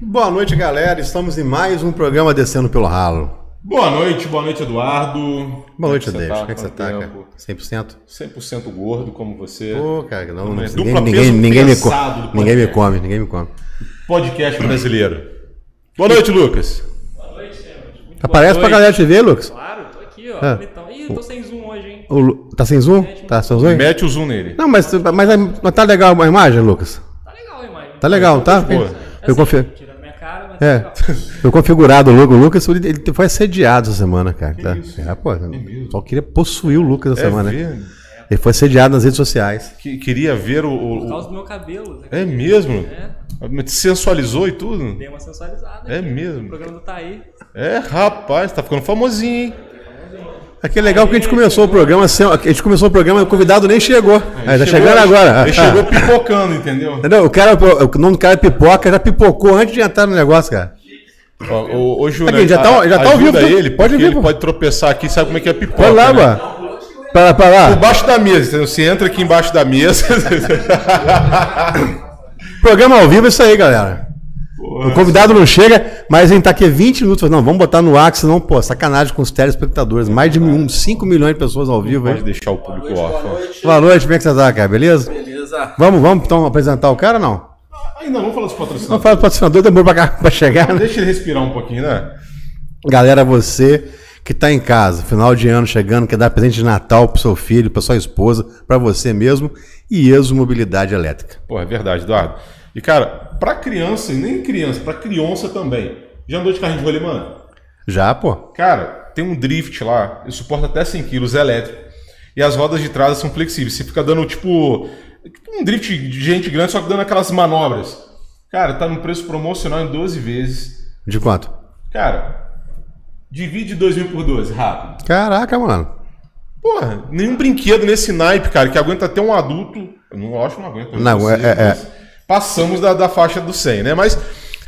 Boa noite, galera. Estamos em mais um programa Descendo pelo Ralo. Boa noite, boa noite, Eduardo. Boa noite, Como é que David. você Como é que você tá, cara? Quanto 100%? tempo? 100% gordo como você. Pô, cara, não, não, É ninguém, dupla ninguém, ninguém me co- pesado do ninguém me come, ninguém me come. Podcast brasileiro. Boa noite, Lucas. Boa noite. Muito Aparece boa pra noite. galera te ver, Lucas. Claro, tô aqui, ó. É. Bonitão. Ih, tô sem zoom hoje, hein? O Lu- tá sem zoom? Tá sem zoom? Mete o zoom nele. Não, mas, mas, mas tá legal a imagem, Lucas? Tá legal a imagem. Tá legal, tá? boa. Eu Assim, confio. Tirando minha cara, mas É. tá. Foi configurado o Lucas. O Lucas ele, foi assediado essa semana, cara. tá? isso? É, pô, mesmo? só queria possuir o Lucas essa É, semana. né? ver- Ele foi assediado nas redes sociais. que- queria ver o. Por causa do meu cabelo. É mesmo? É, Sensualizou e tudo? dei uma sensualizada. É aqui. mesmo? O programa do Taí. É, rapaz, tá ficando famosinho, hein? Aqui é legal que a gente começou o programa, sem- a gente começou o programa, o convidado nem chegou. Aí, tá Chegou- chegando agora. Ele chegou pipocando, entendeu? Entendeu? O, cara, o nome do cara é pipoca, já pipocou antes de entrar no negócio, cara. Ó, ô, ô, Júnior, Aqui, já tá- já tá ao vivo, ele, pode porque vir, ele pode tropeçar aqui, sabe como é que é pipoca, Vai lá, né? mano. Para, para lá. Por baixo da mesa, entendeu? Você entra aqui embaixo da mesa. Programa ao vivo é isso aí, galera. O convidado não chega, mas a gente tá aqui 20 minutos. Não, vamos botar no ar, senão, pô, sacanagem com os telespectadores. Mais de um, 5 milhões de pessoas ao vivo Pode aí. deixar o público órfão. Boa noite, como é que você tá, cara? Beleza? Beleza. Vamos, vamos então apresentar o cara ou não? Ainda vamos falar dos Vamos patrocinadores. falar do patrocinador, demorou pra, pra chegar, né? Deixa ele respirar um pouquinho, né? Galera, você que tá em casa, final de ano chegando, quer dar presente de Natal pro seu filho, pra sua esposa, pra você mesmo, e Exo Mobilidade Elétrica. Pô, é verdade, Eduardo. E, cara, pra criança, e nem criança, pra criança também. Já andou de carrinho de rolimã? Já, pô. Cara, tem um drift lá, ele suporta até 100 kg, é elétrico. E as rodas de trás são flexíveis. Você fica dando, tipo, um drift de gente grande, só que dando aquelas manobras. Cara, tá num preço promocional em 12 vezes. De quanto? Cara, divide 2 mil por 12, rápido. Caraca, mano. Porra, nenhum brinquedo nesse naipe, cara, que aguenta até um adulto. Eu não acho que não aguenta. Não, é- é- é. Passamos da, da faixa do 100, né? Mas,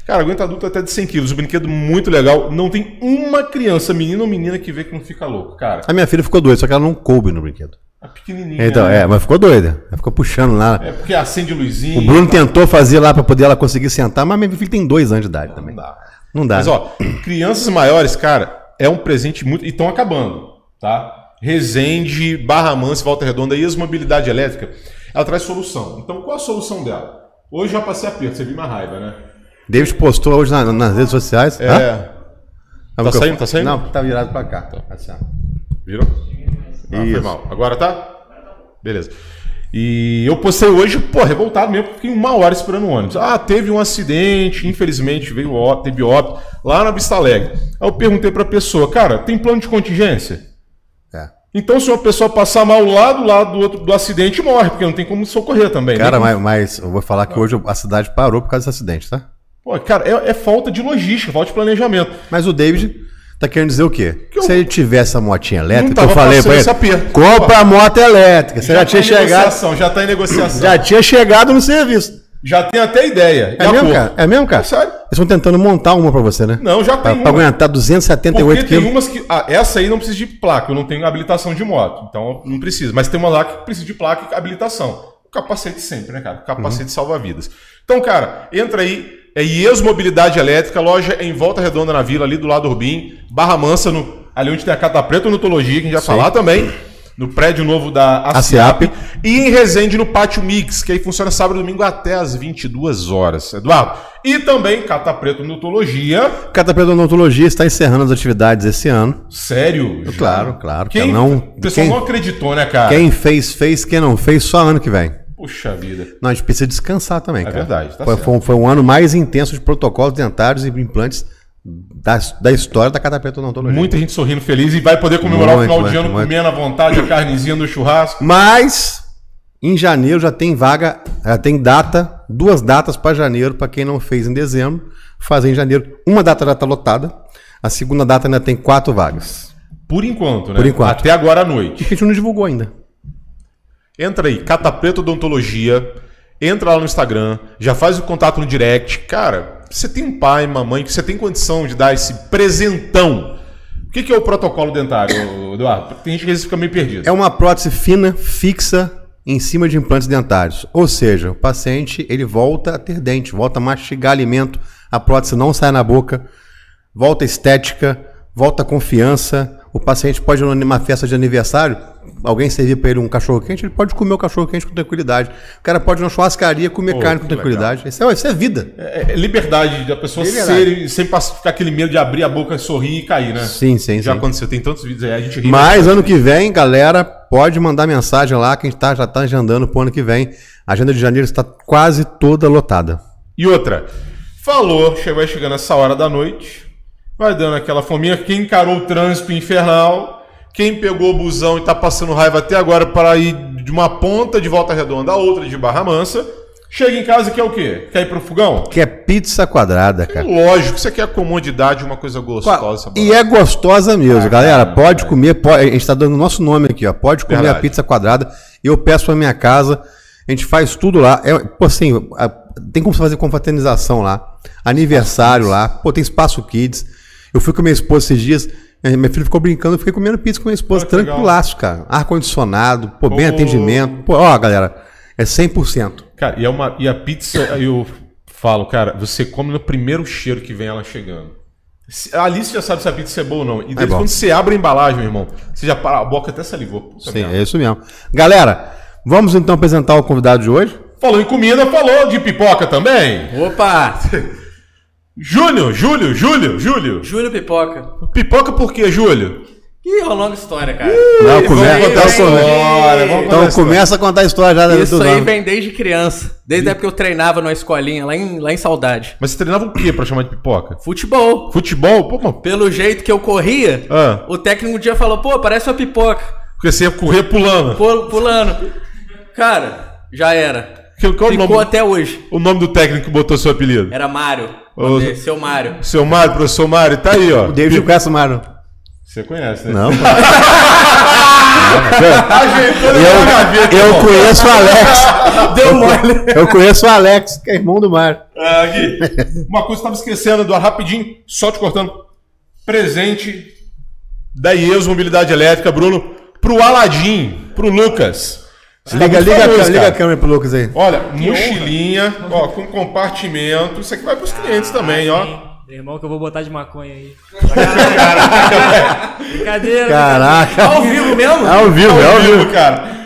cara, aguenta adulto até de 100 quilos. Um brinquedo muito legal. Não tem uma criança, menino ou menina, que vê que não fica louco, cara. A minha filha ficou doida, só que ela não coube no brinquedo. A pequenininha. Então, né? é, mas ficou doida. Ela ficou puxando lá. É porque acende luzinha. O Bruno tentou fazer lá pra poder ela conseguir sentar, mas minha filha tem dois anos de idade também. Não dá. Não dá. Mas, né? ó, crianças maiores, cara, é um presente muito. E estão acabando, tá? Resende, Barra Mansa, Volta Redonda e Mobilidade Elétrica, ela traz solução. Então, qual a solução dela? Hoje já passei aperto, você viu minha raiva, né? David postou hoje na- nas redes sociais. É. Hã? Tá microfone- saindo, tá saindo? Não, tá virado pra cá. Assim, ó. Virou? Ah, foi mal. Agora tá? Beleza. E eu postei hoje, pô, revoltado mesmo, porque fiquei uma hora esperando o ônibus. Ah, teve um acidente, infelizmente veio ó- teve óbito lá na Vista Alegre. Aí eu perguntei pra pessoa, cara, tem plano de contingência? Então, se uma pessoa passar mal lá do lado do, outro, do acidente, morre, porque não tem como socorrer também. Cara, Nem- mas, mas eu vou falar que hoje a cidade parou por causa desse acidente, tá? Pô, cara, é, é falta de logística, falta de planejamento. Mas o David tá querendo dizer o quê? eu- Se ele tivesse a motinha elétrica, eu falei pra ele, aperto. compra a moto elétrica. Você já, tinha tá em chegado, negociação, já tá em negociação. já tinha chegado no serviço. Já tem até ideia. É mesmo, cara? É mesmo, cara? Sério? Eles estão tentando montar uma pra você, né? Não, já tem pra uma. aguentar 278 Porque tem quilos. umas que. Ah, essa aí não precisa de placa, eu não tenho habilitação de moto. Então não precisa. Mas tem uma lá que precisa de placa e habilitação. O capacete sempre, né, cara? O capacete Uhum. salva vidas. Então, cara, entra aí. É IES Mobilidade Elétrica, loja em Volta Redonda na Vila, ali do lado do Urbim. Barra Mansa, no, ali onde tem a Cata Preta Nutologia, que a gente vai falar também. No prédio novo da ACIAP. ACIAP. E em Resende, no Pátio Mix, que aí funciona sábado e domingo até às 22 horas, Eduardo. E também Cata Preta Nutologia. Catapé Odontologia está encerrando as atividades esse ano. Sério? Já? Claro, claro. Quem, não, o pessoal quem, não acreditou, né, cara? quem fez, fez. Quem não fez, só ano que vem. Puxa vida. Não, a gente precisa descansar também, cara. verdade, tá foi, certo. foi foi um ano mais intenso de protocolos dentários e implantes da, da história da Catapé Odontologia. Muita gente sorrindo feliz e vai poder comemorar Muito, o final de muito, ano muito. comendo à vontade a carnezinha do churrasco. Mas em janeiro já tem vaga, já tem data, duas datas para janeiro, para quem não fez em dezembro, fazer em janeiro. Uma data já está lotada, a segunda data ainda tem quatro vagas. Por enquanto, né? Por enquanto. Até agora à E noite. que a gente não divulgou ainda. Entra aí, Cata Preta Odontologia. Entra lá no Instagram, já faz o contato no direct. Cara, você tem um pai, mamãe, que você tem condição de dar esse presentão. O que, que é o protocolo dentário, Eduardo? Tem gente que às vezes fica meio perdido. É uma prótese fina, fixa, em cima de implantes dentários. Ou seja, o paciente ele volta a ter dente, volta a mastigar alimento, a prótese não sai na boca, volta estética, volta confiança. O paciente pode, numa festa de aniversário, alguém servir para ele um cachorro quente, ele pode comer o cachorro quente com tranquilidade. O cara pode ir na churrascaria comer Pô, carne com tranquilidade. Isso é, isso é vida. É, é liberdade da pessoa Liberdade. ser sem ficar aquele medo de abrir a boca, sorrir e cair, né? Sim, sim, Já sim. aconteceu, tem tantos vídeos aí, a gente ri. Mas ano que vem, galera, pode mandar mensagem lá que a gente tá, já está agendando pro ano que vem. A agenda de janeiro está quase toda lotada. E outra, falou, che- vai chegando essa hora da noite, vai dando aquela fominha. Quem encarou o trânsito infernal, quem pegou o busão e tá passando raiva até agora para ir de uma ponta de volta redonda a outra de Barra Mansa, chega em casa e quer o quê? Quer ir pro fogão? Que é pizza quadrada, cara. Lógico, você quer a comodidade, uma coisa gostosa. E é gostosa mesmo, Ah, galera. Pode cara. comer, pode- a gente tá dando o nosso nome aqui, ó. Pode comer Verdade. a pizza quadrada. Eu peço pra minha casa, a gente faz tudo lá. É, pô, assim, tem como fazer confraternização lá, aniversário lá, pô, tem espaço kids. Eu fui com minha esposa esses dias, eh, minha filha ficou brincando, eu fiquei comendo pizza com minha esposa, Olha que legal. tranquilaço, cara. Ar-condicionado, pô, bem atendimento. Pô, ó, galera, é 100%. Cara, e, é uma, e a pizza, eu falo, cara, você come no primeiro cheiro que vem ela chegando. A Alice já sabe se a pizza é boa ou não. E desde bom. quando você abre a embalagem, meu irmão, você já para a boca até salivou. Puta Sim, é isso mesmo. Galera, vamos então apresentar o convidado de hoje? Falou em comida, falou de pipoca também. Opa! Júnior, Júlio, Júlio, Júlio. Júlio Pipoca. Pipoca por quê, Júlio? Ih, é uma longa história, cara. Não, Isso começa a contar a história. vamos Então a começa a contar a história já Isso do aí nome. vem desde criança. Desde a época que eu treinava numa escolinha lá em, lá em Saudade. Mas você treinava o quê pra chamar de pipoca? Futebol. Futebol? Pô, mano, Pelo jeito que eu corria, Ah. o técnico um dia falou, pô, parece uma pipoca. porque você ia correr pulando. Pul- Pulando. Cara, já era. Que- Qual o Ficou nome, até hoje. o nome do técnico que botou seu apelido? Era Mário. Dele, Seu Mário. Seu Mário, professor Mário, tá aí, ó. O David conhece o Mário. Você conhece, né? Não, eu, eu conheço o Alex. Deu mole. Eu conheço o Alex, que é irmão do Mário. Ah, Gui, uma coisa que eu tava esquecendo, Eduardo, rapidinho, só te cortando. Presente da IESO Mobilidade Elétrica, Bruno, pro Aladim, pro Lucas. Tá Liga, liga, famoso, a- liga a câmera pro Lucas aí. Olha, mochilinha, ó, com compartimento. Isso aqui vai pros clientes também, ó. Meu irmão que eu vou botar de maconha aí. Brincadeira. Caraca. Ao vivo mesmo? É ao vivo, é ao Ao vivo. vivo, cara.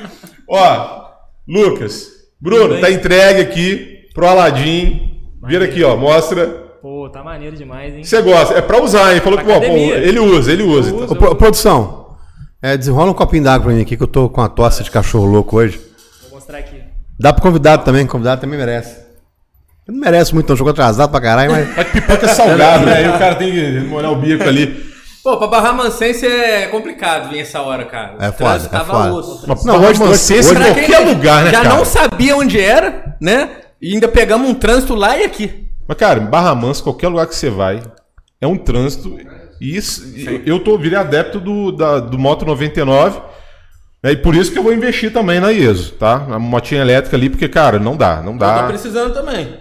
Ó, Lucas, Bruno, tá entregue aqui pro Aladim. Vira aqui, ó, mostra. Pô, tá maneiro demais, hein? Você gosta, é pra usar, hein? Falou que, Pra ó, pô, ele usa, ele usa. Eu então. uso. Ô, pro- produção, é, desenrola um copinho d'água pra mim aqui, que eu tô com a tosse de cachorro louco hoje. Vou mostrar aqui. Dá pro convidado também, convidado também merece. Ele não merece muito, não jogou atrasado pra caralho, mas. Mas pipoca é salgado, né? Aí o cara tem que molhar o bico ali. Pô, pra Barra Mansense é complicado vir essa hora, cara. É O foda, trânsito é tava foda. osso. Mas Não, hoje- você hoje- em qualquer lugar, né, já cara? não sabia onde era, né? E ainda pegamos um trânsito lá e aqui. Mas, cara, Barra Mansa, qualquer lugar que você vai, é um trânsito. E isso, eu tô, virei adepto do, da- do Moto 99. né, E por isso que eu vou investir também na IESO, tá? Na motinha elétrica ali, porque, cara, não dá, não Eu tô dá. precisando também.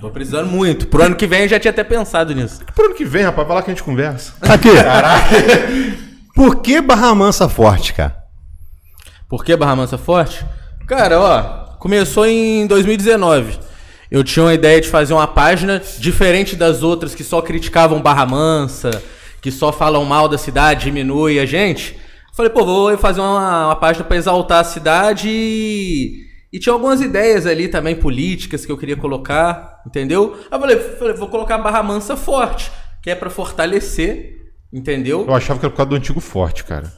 Tô precisando muito. Pro ano que vem eu já tinha até pensado nisso. Pro ano que vem, rapaz, vai lá que a gente conversa. Aqui. Por que Barra Mansa forte, cara? Por que Barra Mansa forte? Cara, ó, começou em 2019. Eu tinha uma ideia de fazer uma página diferente das outras que só criticavam Barra Mansa, que só falam mal da cidade, diminui a gente. Falei, pô, vou fazer uma, uma página pra exaltar a cidade e, e tinha algumas ideias ali também políticas que eu queria colocar, entendeu? Aí eu falei, falei, vou colocar Barra Mansa forte, que é pra fortalecer, entendeu? Eu achava que era por causa do antigo forte, cara.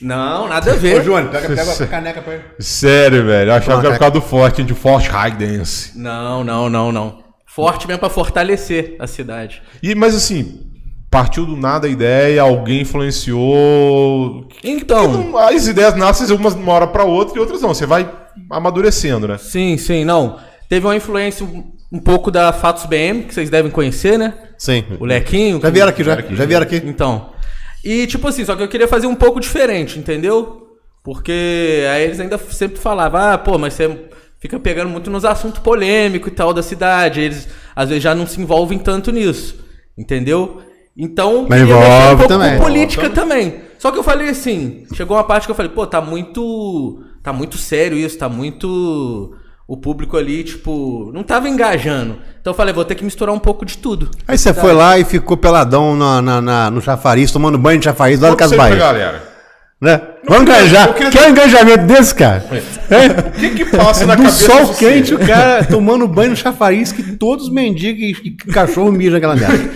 Não, nada a ver. Júnior, pega, pega a caneca pra ele. Sério, velho. Eu achava que era por causa do forte, de forte high dance. Não, não, não, não. Forte mesmo pra fortalecer a cidade. E, mas assim, partiu do nada a ideia, alguém influenciou. Então, Não, As ideias nascem umas de uma hora pra outra e outras não. Você vai amadurecendo, né? sim, sim, não. Teve uma influência um, um pouco da Fatos BM, que vocês devem conhecer, né? Sim. O Lequinho. Já vieram aqui, já. Já vieram aqui. Então. E tipo assim, só que eu queria fazer um pouco diferente, entendeu? Porque aí eles ainda sempre falavam, ah, pô, mas você fica pegando muito nos assuntos polêmicos e tal da cidade. Eles às vezes já não se envolvem tanto nisso, entendeu? Então, Mas envolve um pouco também. com política também. Só que eu falei assim, chegou uma parte que eu falei, pô, tá muito tá muito sério isso, tá muito. O público ali, tipo, não tava engajando. Então eu falei, vou ter que misturar um pouco de tudo. Aí você foi lá e ficou peladão na, na- na- no chafariz, tomando banho de chafariz lá no Casbaia. Né? Vamos engajar. queria- Quer um engajamento desse, cara? O que que passa na Do cabeça sol quente, o cara tomando banho no chafariz que todos os mendigos e, e cachorro mijam naquela merda.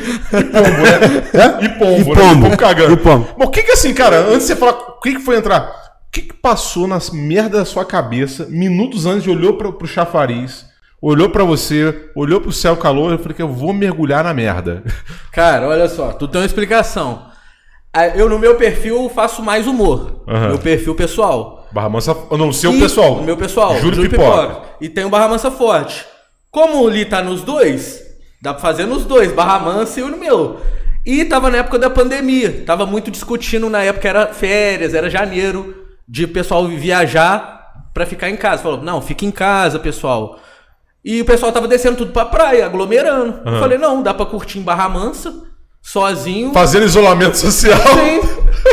E pombo, E né? pombo. Pombo cagando. E pombo. Mas o que que assim, cara, antes de você falar, o que que foi entrar? O que que passou nas merda da sua cabeça, minutos antes de olhou pro, pro chafariz, olhou pra você, olhou pro céu calor, eu falei que eu vou mergulhar na merda. Cara, olha só, tu tem uma explicação. Ah, Eu no meu perfil faço mais humor. Aham. Meu perfil pessoal. Barra Mansa, não, o seu E- pessoal. O meu pessoal. Júlio Pipoca. E tem o Barra Mansa Forte. Como o Li tá nos dois, dá pra fazer nos dois, Barra Mansa e o meu. E tava na época da pandemia. Tava muito discutindo na época, era férias, era janeiro, de pessoal viajar pra ficar em casa. Falou, não, fica em casa, pessoal. E o pessoal tava descendo tudo pra praia, aglomerando. Eu falei, não, dá pra curtir em Barra Mansa, sozinho. Fazendo isolamento social. Sim.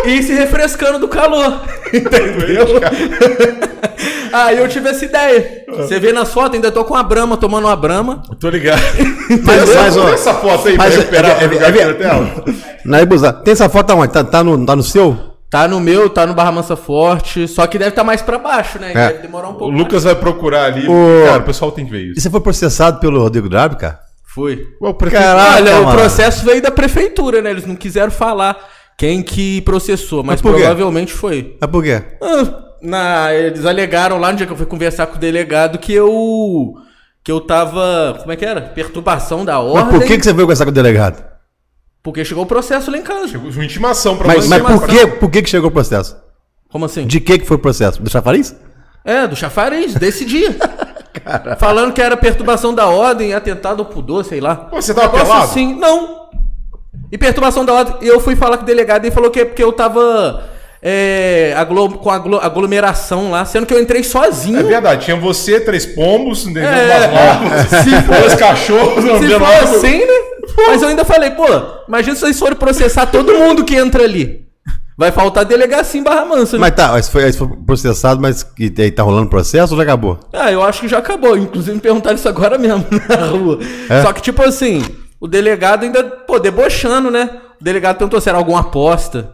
E se refrescando do calor. Entendeu? Aí eu tive essa ideia. Você vê nas fotos, ainda tô com a Brama, tomando uma Brama. Tô ligado. Mas, Mas, mas, ó, essa foto aí mas pra é- recuperar é- é- aqui é- na. Naibuza, tem essa foto aonde? Tá, tá, no, tá no seu? Tá no meu, tá no Barra Mansa Forte. Só que deve estar mais pra baixo, né? É. Deve demorar um O pouco. Lucas vai procurar ali. O- Cara, o pessoal tem que ver E isso. você foi processado pelo Rodrigo Drabe, cara? Foi. O prefeito- Caraca, Olha, o processo veio da prefeitura, né? Eles não quiseram falar quem que processou, mas, Mas provavelmente foi. É por quê? Ah, na, eles alegaram lá no dia que eu fui conversar com o delegado que eu. Que eu tava. Como é que era? Perturbação da ordem. Mas por que, que você veio conversar com o delegado? Porque chegou o processo lá em casa. Chegou uma intimação pra Mas, você. mas mas- por, que, por que, que chegou o processo? Como assim? De que, que foi o processo? Do chafariz? É, do chafariz, desse dia. Falando que era perturbação da ordem, atentado ao pudor, sei lá. Pô, você tava Negócio pelado? Assim, não. E perturbação da ordem, eu fui falar com o delegado e falou que é porque eu tava é, aglo- com aglo- aglomeração lá, sendo que eu entrei sozinho. É verdade, tinha você, três pombos, entendeu? É. Se for- dois cachorros, Se for assim, né? Mas eu ainda falei, pô, imagina se vocês forem processar todo mundo que entra ali. Vai faltar delegacia em Barra Mansa. né? Mas tá, mas foi, foi processado, mas que, aí tá rolando processo ou já acabou? Ah, eu acho que já acabou. Inclusive me perguntaram isso agora mesmo na rua. É? Só que, tipo assim, o delegado ainda, pô, debochando, né? O delegado perguntou se era alguma aposta.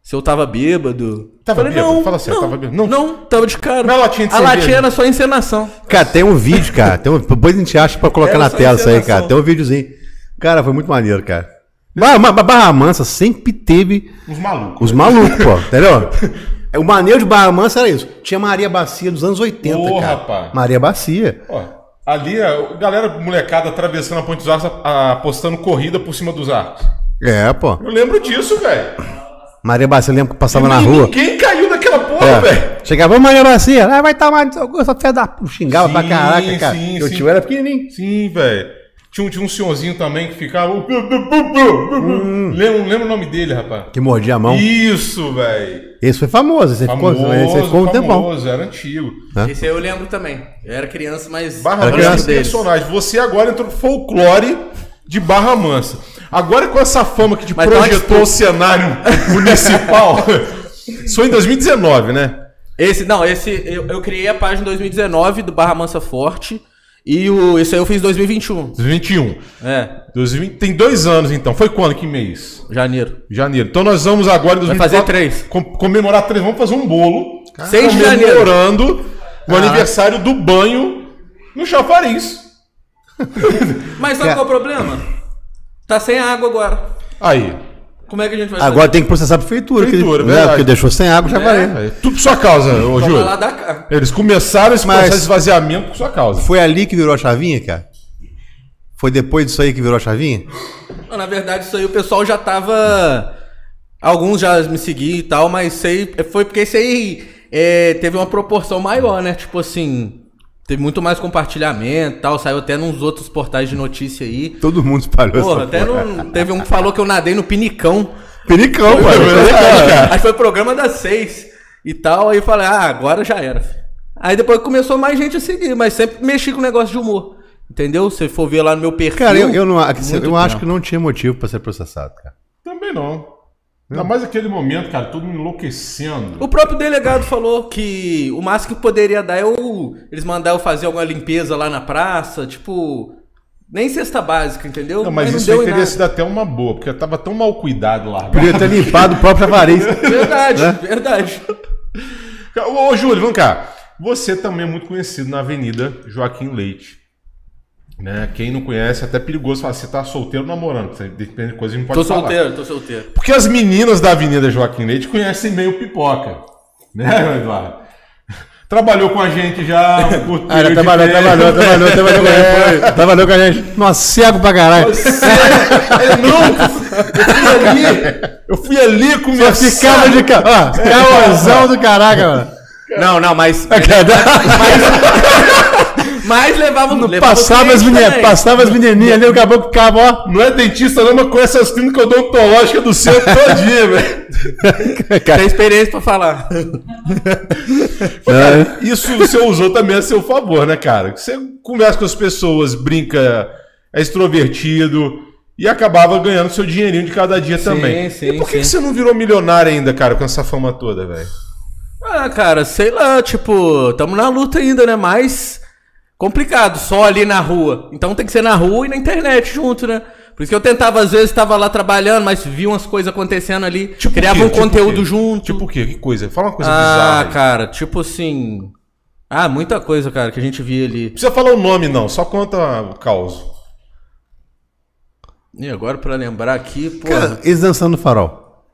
Se eu tava bêbado. Tava Falei, bêbado? não. Fala sério, não, tava bêbado? Não. Não. tava de cara. Mas a latinha de A cerveja? latinha era só encenação. Cara, tem um vídeo, cara. Tem um, depois a gente acha pra colocar Era na tela isso aí, cara. Tem um videozinho. Cara, foi muito maneiro, cara. Barra, Barra Mansa sempre teve Uns malucos. os malucos, pô, entendeu? O maneiro de Barra Mansa era isso. Tinha Maria Bacia dos anos 80, Ô, cara. rapaz. Maria Bacia. Ó, ali, a galera molecada atravessando a Ponte dos Arcos, apostando corrida por cima dos arcos. É, pô. Eu lembro disso, velho. Maria Bacia, eu lembro que passava na E rua. Ninguém caiu daquela porra, É. velho. Chegava, "Ô, Maria Bacia, ah, vai tomar no seu essa fé da p-". Xingava pra Sim, caraca, cara. sim, Meu sim. tio era pequenininho. Sim, velho. Tinha, um- tinha um senhorzinho também que ficava. Hum. Lembra, lembra o nome dele, rapaz? Que mordia a mão. Isso, velho. Esse foi famoso, esse Famoso, ficou, esse ficou um tempão. famoso, era antigo. Hã? Esse aí eu lembro também. Eu era criança, mas. Barra Era Mansa criança. personagem. Você agora entrou no folclore de Barra Mansa. Agora com essa fama que te Mas tá projetou o cenário municipal. Isso foi em 2019, né? Esse, não, esse. Eu, eu criei a página em 2019 do Barra Mansa Forte. E o, esse aí eu fiz em 2021. 2021. É, 2020, tem dois anos então. Foi quando? Que mês? janeiro. Janeiro. Então nós vamos agora em Vai 2024, fazer três. com- comemorar três. Vamos fazer um bolo. 6 de janeiro. Comemorando o aniversário do banho no chafariz. Mas sabe qual é o problema? Tá sem água agora. Aí. Como é que a gente vai Agora tem que processar a prefeitura. Prefeitura, que, né, porque deixou sem água, já É. valeu. É, tudo por sua causa, ô Júlio. lá da. Eles começaram esse Mas- processo de esvaziamento por sua causa. Foi ali que virou a chavinha, cara? Foi depois disso aí que virou a chavinha? Não, na verdade, isso aí o pessoal já tava. Alguns já me seguiam e tal, mas isso aí foi porque isso aí é, teve uma proporção maior, né? Tipo assim. Teve muito mais compartilhamento e tal. Saiu até nos outros portais de notícia aí. Todo mundo espalhou Porra, essa até teve um que falou que eu nadei no Pinicão. Foi, mano. foi, Acho que foi o programa das seis e tal. Aí eu falei, ah, agora já era. filho. Aí depois começou mais gente a seguir, mas sempre mexi com negócio de humor. Entendeu? Se for ver lá no meu perfil. Cara, eu, eu, não, eu muito acho que não tinha motivo pra ser processado, cara. Também não. Ainda mais aquele momento, cara, todo mundo enlouquecendo. O próprio delegado falou que o máximo que poderia dar é o, eles mandaram fazer alguma limpeza lá na praça, tipo. Nem cesta básica, entendeu? Não, mas, isso deu aí teria sido até uma boa, porque tava tão mal cuidado lá. Podia ter limpado o próprio Avariz. Verdade, Né? verdade. Ô, ô, Júlio, vem cá. Você também é muito conhecido na Avenida Joaquim Leite. Né? Quem não conhece, é até perigoso falar, você tá solteiro ou namorando, depende de coisa, gente pode Tô falar. solteiro, tô solteiro. Porque as meninas da Avenida Joaquim Leite conhecem meio pipoca. Né, Eduardo? Trabalhou com a gente já. um Ah, de trabalhou, trabalhou, trabalhou, trabalhou com a gente. Trabalhou com a gente. Nossa, cego pra caralho. É, não, eu fui ali. Eu fui ali Só começar. ficava de ca... Ó, caozão do caraca, mano. Não, não, mas. Mas levava no Passava as, meni... passava as menininhas ali, o caboclo ficava, ó. Não é dentista, não, mas com essas clínicas odontológicas do centro todinha, velho. Tem experiência pra falar. Cara, isso você usou também a seu favor, né, cara? Você conversa com as pessoas, brinca, é extrovertido e acabava ganhando seu dinheirinho de cada dia também. sim, e por que, sim. que você não virou milionário ainda, cara, com essa fama toda, velho? Ah, cara, sei lá, tipo, tamo na luta ainda, né? Mas complicado, só ali na rua. Então tem que ser na rua e na internet junto, né? Por isso que eu tentava, às vezes, tava lá trabalhando, mas via umas coisas acontecendo ali, criava o um? Tipo conteúdo quê? junto. Tipo o quê? Que coisa? Fala uma coisa ah, bizarra. aí. cara, tipo assim. Ah, muita coisa, cara, que a gente via ali. Não precisa falar o nome, não, só conta o caos. E agora pra lembrar aqui, pô. Cara, eles dançando no farol.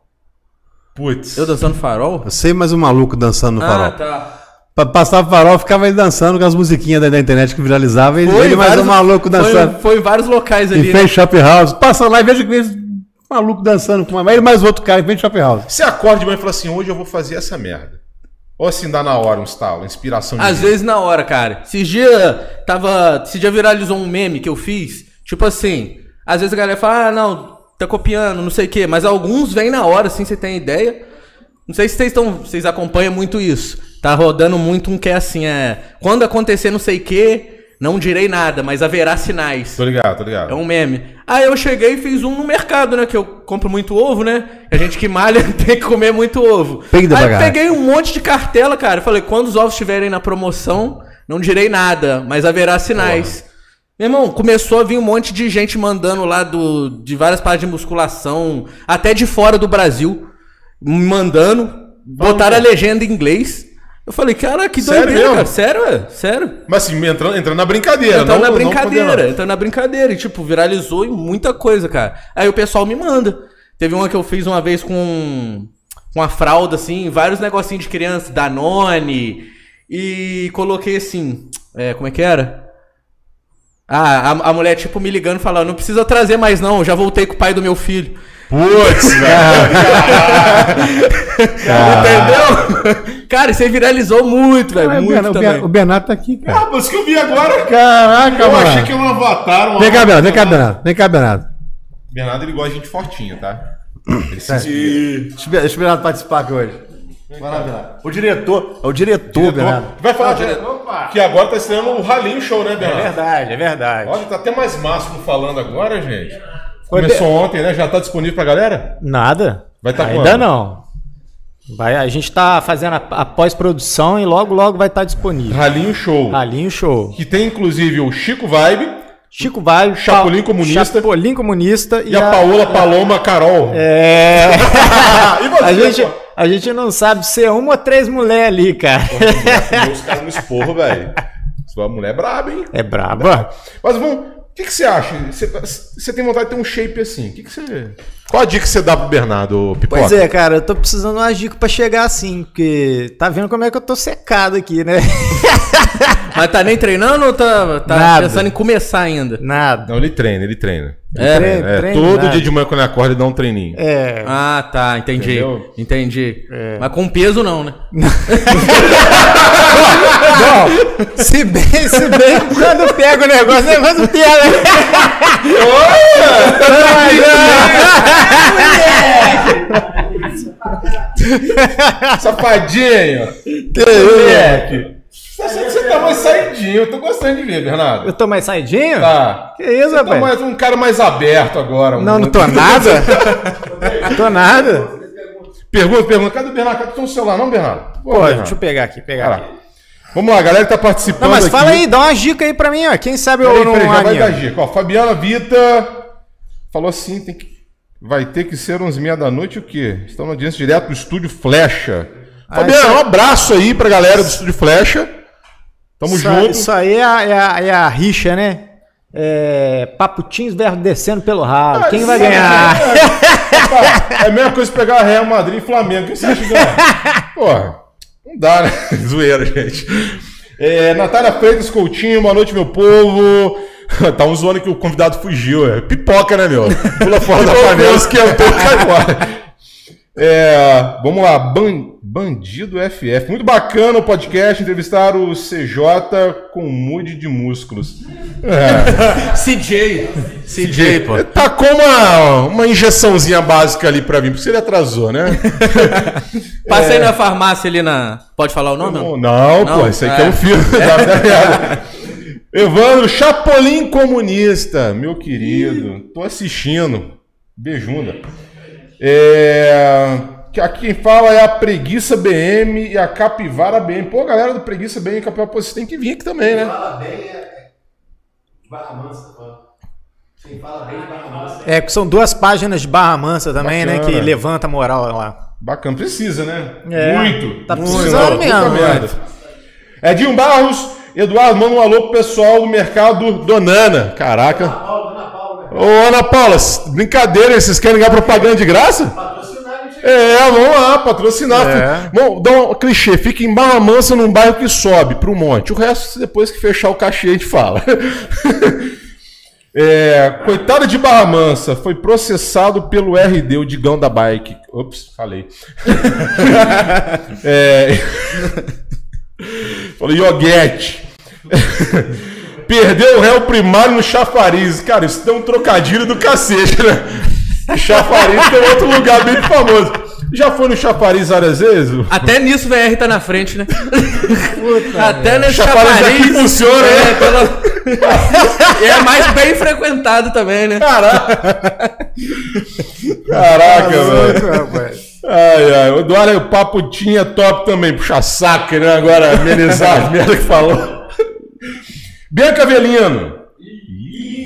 Putz. Eu dançando farol? Eu sei mais um maluco dançando no Ah, farol. tá. Pa- Passava farol, ficava ele dançando com as musiquinhas da, da internet que viralizavam. E ele mais vários- um maluco dançando. Foi, foi em vários locais Em ali. né? frente shop house. Passa lá e veja que esse maluco dançando com uma. Ele mais outro cara em frente shop house. Você acorda de manhã e fala assim, hoje eu vou fazer essa merda. Ou assim dá na hora um estalo, inspiração de Às vida. vezes na hora, cara. Esses dias tava. Esse dia viralizou um meme que eu fiz. Tipo assim, às vezes a galera fala, ah, não, tá copiando, não sei o quê. Mas alguns vêm na hora, assim, você tem ideia. Não sei se vocês estão. Vocês acompanham muito isso. Tá rodando muito um que é assim, é. Quando acontecer não sei o quê, não direi nada, mas haverá sinais. Tô ligado, tô ligado. É um meme. Aí eu cheguei e fiz um no mercado, né? Que eu compro muito ovo, né? A gente que malha tem que comer muito ovo. Peida Aí peguei um monte de cartela, cara. Falei, quando os ovos estiverem na promoção, não direi nada, mas haverá sinais. Meu irmão, começou a vir um monte de gente mandando lá do, de várias partes de musculação, até de fora do Brasil, me mandando, botaram a legenda em inglês. Eu falei, cara, que Sério doideira, mesmo? cara. Sério, é? Sério. Mas assim, entrando, entrando na brincadeira, Entrou não na brincadeira, entrou na brincadeira. E, tipo, viralizou em muita coisa, cara. Aí o pessoal me manda. Teve uma que eu fiz uma vez com uma fralda, assim, vários negocinhos de criança, Danone. E coloquei assim. É, como é que era? Ah, a, a mulher, tipo, me ligando falando, não precisa trazer mais, não. Já voltei com o pai do meu filho. Putz, velho. Entendeu? cara, isso aí viralizou muito, velho. Ah, o, muito Bernardo, o também. Ber- o Bernardo tá aqui, cara. Ah, mas que eu vi agora. Caraca, Eu mano. achei que era um avatar. Um Vem cá. Bernardo, vem cá, Bernardo. Vem cá, Bernardo. Bernardo, ele gosta de gente fortinha, tá? Inspira. Deixa o Bernardo participar aqui hoje. Vai lá, Bernardo. O diretor, é o diretor, Bernardo. Vai falar que agora tá estreando o Ralinho Show, né, É Bernardo? verdade, é verdade. Olha, tá até mais máximo falando agora, gente. Começou ontem, né? Já tá disponível pra galera? Nada. Vai tá Ainda quando? não. Vai, a gente tá fazendo a, a pós-produção e logo, logo vai estar disponível. Ralinho Show. Ralinho Show. Que tem inclusive o Chico Vibe Chico Vai, Chapolin Comunista. Chapolin Comunista e a Paola Paloma Carol. É. E você, a, gente, pô? a gente não sabe se é uma ou três mulheres ali, cara. Os caras no esporro, velho. Sua mulher é braba, hein? É braba. Mas vamos. O que, que você acha? Você, você tem vontade de ter um shape assim? O que, que você. Qual a dica que você dá pro Bernardo, Pipoca? Pois é, cara, eu tô precisando de umas dicas pra chegar assim, porque tá vendo como é que eu tô secado aqui, né? Mas tá nem treinando ou tá, tá Nada. pensando em começar ainda? Nada. Não, ele treina, ele treina. É? Treino, É, treino, todo nada. dia de manhã quando acorda, dá um treininho. É. Ah, tá, entendi. Entendeu? Entendi. É. Mas com peso não, né? Bom, se bem, se bem, quando pega o negócio, o negócio pega. Safadinho! Moleque! Você, você tá mais saidinho, eu tô gostando de ver, Bernardo. Eu tô mais saidinho? Tá. Que isso, Você tá rapaz? mais, um cara mais aberto agora. Não, um- não tô nada. tô nada. Pergunta, pergunta. Cadê o Bernardo? Cadê o seu celular? Não, Bernardo? Pô, Pô, Bernardo. deixa eu pegar aqui, pegar aqui. Vamos lá, a galera que tá participando Não, mas aqui. fala aí, dá uma dica aí pra mim, ó. Quem sabe Peraí, eu não peraí, já vai dar dica. Ó, Fabiana Vita falou assim, tem que... vai ter que ser 11 h da noite o quê? Estão na audiência direto do Estúdio Flecha. Ah, Fabiana, isso um abraço aí pra galera do Estúdio Flecha. Tamo Isso, junto. isso aí é a, é a- é a rixa, né? É, paputins versus descendo pelo ralo. Quem vai ganhar? É, é a mesma coisa pegar Real Madrid e Flamengo. Quem você acha que ganha? Porra, não dá, né? Zoeira, gente. É, Natália Freitas Coutinho, boa noite, meu povo. Tá um zoando que o convidado fugiu. É pipoca, né, meu? Pula fora da panela, esquentou e cai fora. É, vamos lá, Ban- Bandido FF. Muito bacana o podcast, entrevistar o CJ com mude de músculos. É. CJ. CJ, pô. Tacou uma, uma injeçãozinha básica ali pra mim, porque ele atrasou, né? Passei na farmácia ali na. Pode falar o nome? Não, Não? não, pô, esse aqui é, É. um filme da. Evandro Chapolin Comunista, meu querido. Tô assistindo. Beijunda. É... que Aqui quem fala é a Preguiça BM e a Capivara BM. Pô, galera do Preguiça BM e Capivara, pô, vocês têm que vir aqui também, né? Fala bem é Barra Mansa. Quem fala bem de Barra Mansa. É, que são duas páginas de Barra Mansa também, né? Bacana. Que levanta a moral lá. Bacana, precisa, né? É, Muito. tá Muito. precisando Puta mesmo, merda. né? Edinho Barros, Eduardo, manda um alô pro pessoal do mercado Donana. Caraca. Ô, Ana Paula, brincadeira, vocês querem ganhar propaganda de graça? Patrocinar, gente. É, vamos lá, patrocinar. É. Bom, dá um clichê, fica em Barra Mansa num bairro que sobe pro monte. O resto, depois que fechar o cachê, a gente fala. É, coitada de Barra Mansa, foi processado pelo RD, o Digão da Bike. Ops, falei. é... Falei, Ioguete. Perdeu o réu primário no chafariz. Cara, isso deu um trocadilho do cacete, né? Chafariz tem outro lugar bem famoso. Já foi no chafariz várias vezes? Até nisso o VR tá na frente, né? Até nesse Chafariz chafariz. aqui funciona, é, né? pela- E é mais bem frequentado também, né? Caraca! Caraca, velho. Ai, ai. O Eduardo, o papo tinha top também. Puxa saco, né? Agora amenizar as merda que falou. Bianca Avelino.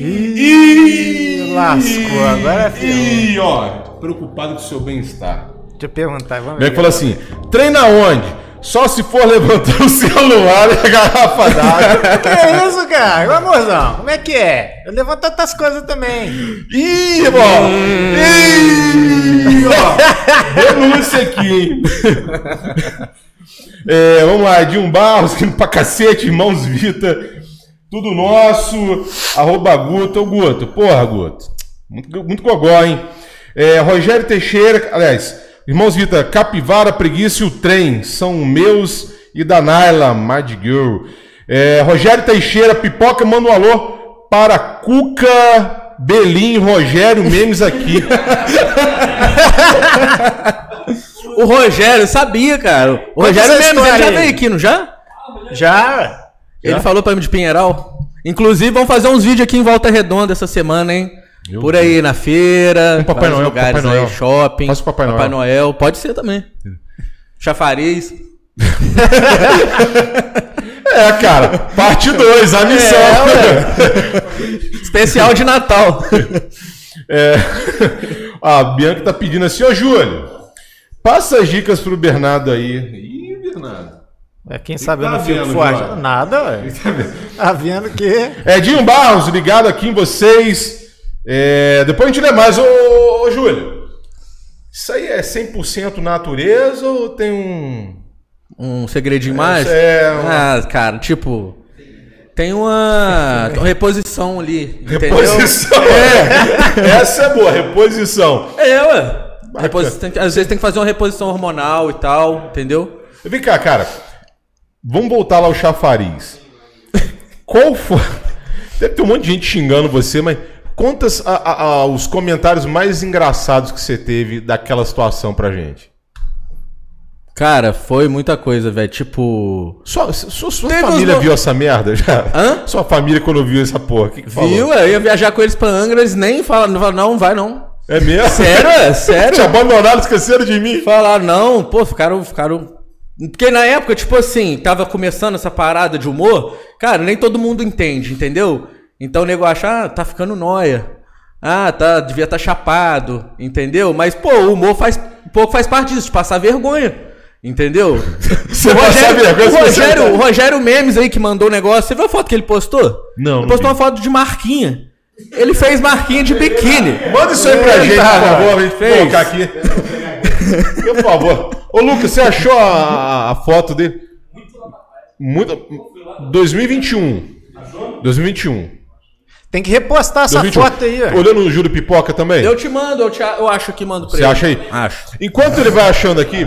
Ih, Lascou, agora ferrou. Ih, ó. Preocupado com o seu bem-estar. Deixa eu perguntar, vamos Bianca ver. falou assim: treina onde? Só se for levantar o celular e a garrafa d'água. Que isso, cara? Ô, amorzão, como é que é? Eu levanto outras coisas também. Ih, ó! Ih, ó! Denúncia aqui, hein? É, vamos lá, Edinho Barros, pra cacete, irmãos Vita, tudo nosso, arroba Guto, Ô, Guto, porra, Guto, muito, muito gogó, hein? É, Rogério Teixeira, aliás, irmãos Vita, Capivara, Preguiça e o Trem, são meus e da Naila, Mad Girl. É, Rogério Teixeira, Pipoca, manda um alô para Cuca, Belim, Rogério, memes aqui. O Rogério, sabia, cara. O Rogério mesmo, ele já veio aqui, não já? Já? Ele falou pra mim de Pinheiral. Inclusive, vamos fazer uns vídeos aqui em Volta Redonda essa semana, hein? Meu Por aí, na feira, Um Papai Noel, lugares Papai aí, Noel. shopping. Faça o Papai Noel. Noel. Pode ser também. Chafariz. É, cara, parte 2, a missão. Especial de Natal. É. A Bianca tá pedindo assim, ô Júlio, passa as dicas pro Bernardo aí. Ih, Bernardo. É, quem sabe eu tá não fico forte. Nada, ué. Tá vendo que. Edinho Barros, ligado aqui em vocês. É, depois a gente lê mais. Ô, ô, Júlio, isso aí é 100% natureza ou tem um... Um segredinho mais? é, um- Ah, cara, tipo. Tem uma reposição ali. entendeu? Reposição. É. Essa é boa, reposição. É, ué. Reposi- tem que- às vezes tem que fazer uma reposição hormonal e tal, entendeu? Vem cá, cara. Vamos voltar lá ao chafariz. Qual foi. Deve ter um monte de gente xingando você, mas conta a- a- a- os comentários mais engraçados que você teve daquela situação pra gente. Cara, foi muita coisa, velho. Tipo. Sua, sua, sua família uns- viu essa merda já? Hã? Sua família quando viu essa porra, o que, que falou? Viu? Eu ia viajar com eles pra Angra, eles nem falam, não, vai não. É mesmo? Sério, é? Te Sério? abandonaram, esqueceram de mim? Falaram, não, pô, ficaram, ficaram. Porque na época, tipo assim, tava começando essa parada de humor, cara, nem todo mundo entende, entendeu? Então o nego acha, ah, tá ficando nóia. Ah, tá, devia estar tá chapado, entendeu? Mas, pô, o humor faz, pouco faz parte disso, de passar vergonha. Entendeu? Você o Rogério, vergonha, o Rogério, tá- o Rogério Memes aí que mandou o negócio, você viu a foto que ele postou? Não, Ele não postou vi. uma foto de marquinha. Ele fez marquinha de biquíni. Manda isso aí pra gente, por Eita, favor, a gente fez. colocar aqui. Por favor. Ô, Lucas, você achou a, a foto dele? Muito. 2021. 2021. Tem que repostar essa 2021. foto aí, ó. Olhando o Júlio Pipoca também? Eu te mando, eu, te, eu acho que mando pra Você ele. acha aí? Acho. Enquanto ele vai achando aqui.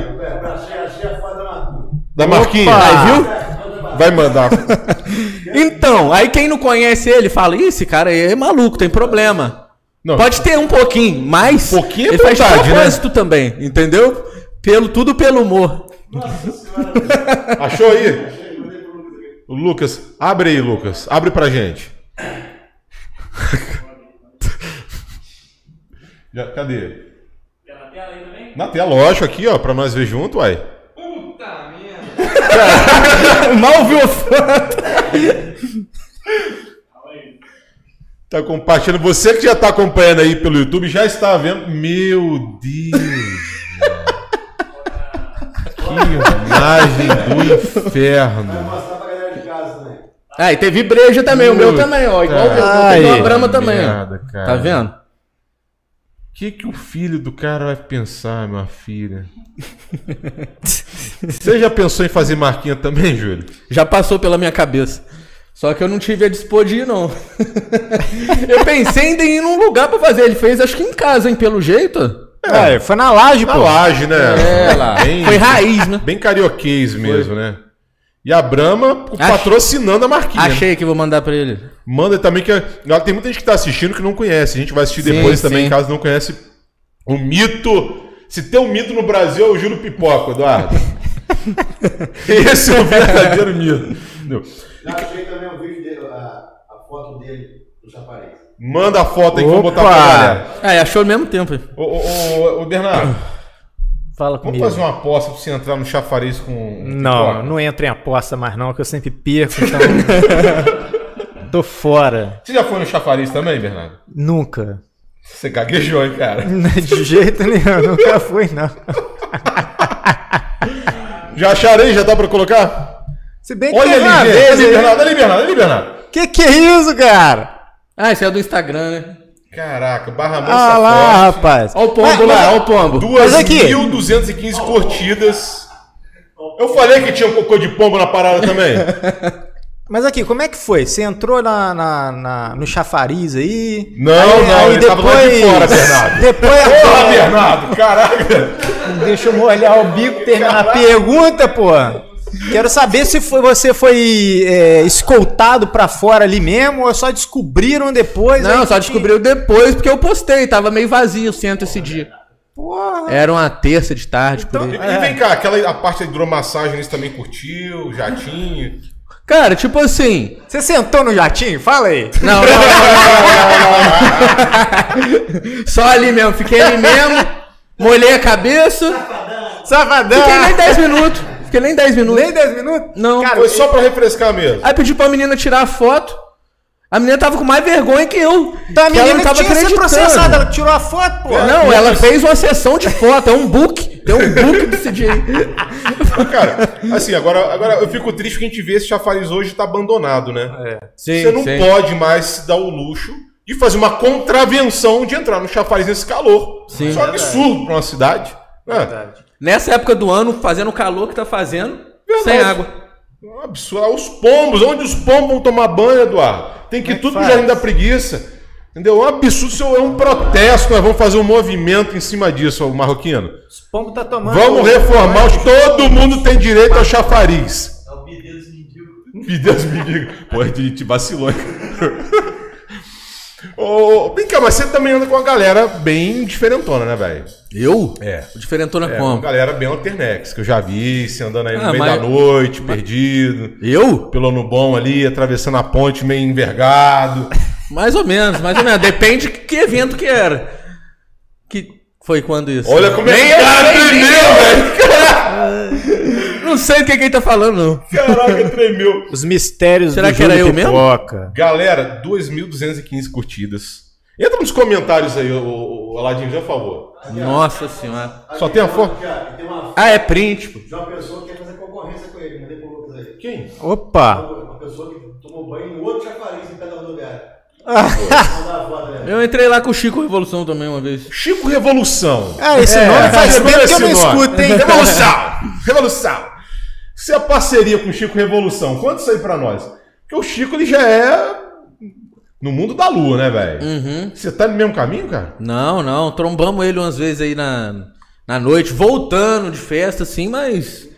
Da Marquinhos. Aí, viu? Vai mandar. Então, aí quem não conhece ele fala, "Ih, esse cara aí é maluco, tem problema. Não. Pode ter um pouquinho, mas Pouquinho é ele faz de vontade, né? propósito também, entendeu? Pelo, tudo pelo humor. Achou aí? O Lucas. Abre aí, Lucas. Abre pra gente. Já- cadê? Na tela, lógico, aqui, ó, pra nós ver junto, uai. Mal viu a foto. Tá compartilhando. Você que já tá acompanhando aí pelo YouTube já está vendo. Meu Deus! que imagem do inferno! Ah, e teve breja também, o meu também, ó. Igual o meu, Ai, brama também, merda. Tá vendo? O que, que o filho do cara vai pensar, minha filha? Você já pensou em fazer marquinha também, Júlio? Já passou pela minha cabeça. Só que eu não tive a dispor de ir, não. eu pensei ainda em ir num lugar pra fazer. Ele fez, acho que em casa, hein, pelo jeito. É, foi na laje, Na pô. laje, né? É, lá. Bem, Foi raiz, né? bem carioquês mesmo, né? E a Brahma patrocinando a marquinha. Achei que vou mandar pra ele. Manda também que. Tem muita gente que tá assistindo que não conhece. A gente vai assistir Sim, depois também, sim. caso não conhece. O mito. Se tem um mito no Brasil, é o Júlio Pipoca, Eduardo. Esse é o verdadeiro mito. Já achei também o vídeo dele, a, a foto dele no chafariz. Manda a foto aí que eu vou botar pra galera. Ah, e achou ao mesmo tempo. Ô, ô, ô, ô, Bernardo, Fala vamos comigo. fazer uma aposta pra você entrar no chafariz com. Não, Pipoca? não entro em aposta mais não, que eu sempre perco, então... Tô fora. Você já foi no chafariz também, Bernardo? Nunca. Você gaguejou, hein, cara? De jeito nenhum, nunca fui, não. Já acharei? Já dá pra colocar? Se bem que Olha teve uma ali, vez Ali, Bernardo, ali, Bernardo, ali, Bernardo. Que que é isso, cara? Ah, esse é do Instagram, né? Caraca, Barra Mansa Ah lá, Forte. rapaz. Olha o pombo Mas- lá, olha o pombo. Mas aqui- 2.215 curtidas. Eu falei que tinha um cocô de pombo na parada também. Mas aqui, como é que foi? Você entrou na, na- na- no chafariz aí? Não, aí, não, aí ele tava lá de fora, Bernardo. Depois. Porra, Bernardo, caraca. Deixa eu molhar o bico terminar a pergunta, pô. Quero saber se foi- você foi é, escoltado pra fora ali mesmo ou só descobriram depois. Não, só que descobriu depois porque eu postei. Tava meio vazio o centro esse dia. Porra. Era uma terça de tarde, por E, aí. e vem cá, aquela a parte de hidromassagem você também curtiu, jatinho. Cara, tipo assim. Você sentou no jatinho? Fala aí. Não, não, não, não, não, não. Só ali mesmo, fiquei ali mesmo. Molhei a cabeça. Safadão. Fiquei nem 10 minutos. Fiquei nem 10 minutos. Nem 10 minutos? Não. Cara, Foi só pra refrescar mesmo. Aí pedi pra menina tirar a foto. A menina tava com mais vergonha que eu. Então a que ela menina não tava tinha acreditando. processada, ela tirou a foto, pô. Não, ela fez uma sessão de foto, é um book. Tem um book desse dia aí. Cara, assim, agora, agora eu fico triste que a gente vê esse chafariz hoje tá abandonado, né? Sim, Você não pode mais se dar o luxo de fazer uma contravenção de entrar no chafariz nesse calor. Sim. Isso é um absurdo pra uma cidade. né? Nessa época do ano, fazendo o calor que tá fazendo, sem água. É um absurdo. Os pombos, onde os pombos vão tomar banho, Eduardo? Tem que ir é tudo pro faz? Jardim da Preguiça. Entendeu? É um absurdo, isso é um protesto. Nós vamos fazer um movimento em cima disso, ô marroquino. Os pombos tá tomando. Vamos reformar. os- Todo mundo tem direito ao chafariz. É o Bidê dos mendigos. Pô, a gente vacilou. Ô, vem cá, mas você também anda com uma galera bem diferentona, né, velho? Eu? É. O diferentona É, uma como? galera bem alternex, que eu já vi, você andando aí no Ah, meio mas- da noite, perdido. Eu? Pelo ano bom ali, atravessando a ponte meio envergado. Mais ou menos, mais ou menos. Depende que evento que era. Que foi quando isso? Olha como é que o cara velho. Não sei do que quem tá falando, não. Caraca, tremeu. Os mistérios Será do que era eu mesmo? Pipoca. Galera, 2.215 curtidas. Entra nos comentários aí, o, o Aladinho, já por favor. Nossa senhora. Só tem a foto? Tem uma, Ah, é print, pô. de uma pessoa que quer fazer concorrência com ele. Mandei pro Lucas aí. Quem? Opa! Uma pessoa que tomou banho no outro chafariz em pé da rodoviária. Mandar a foto, né? Eu entrei lá com o Chico Revolução também uma vez. Chico Revolução. Ah, esse nome faz tempo que eu não escuto, hein? Revolução! Revolução! Se a parceria com o Chico Revolução, conta isso aí pra nós. Porque o Chico, ele já é no mundo da lua, né, velho? Uhum. Você tá no mesmo caminho, cara? Não, não. Trombamos ele umas vezes aí na, na noite, voltando de festa, assim, mas.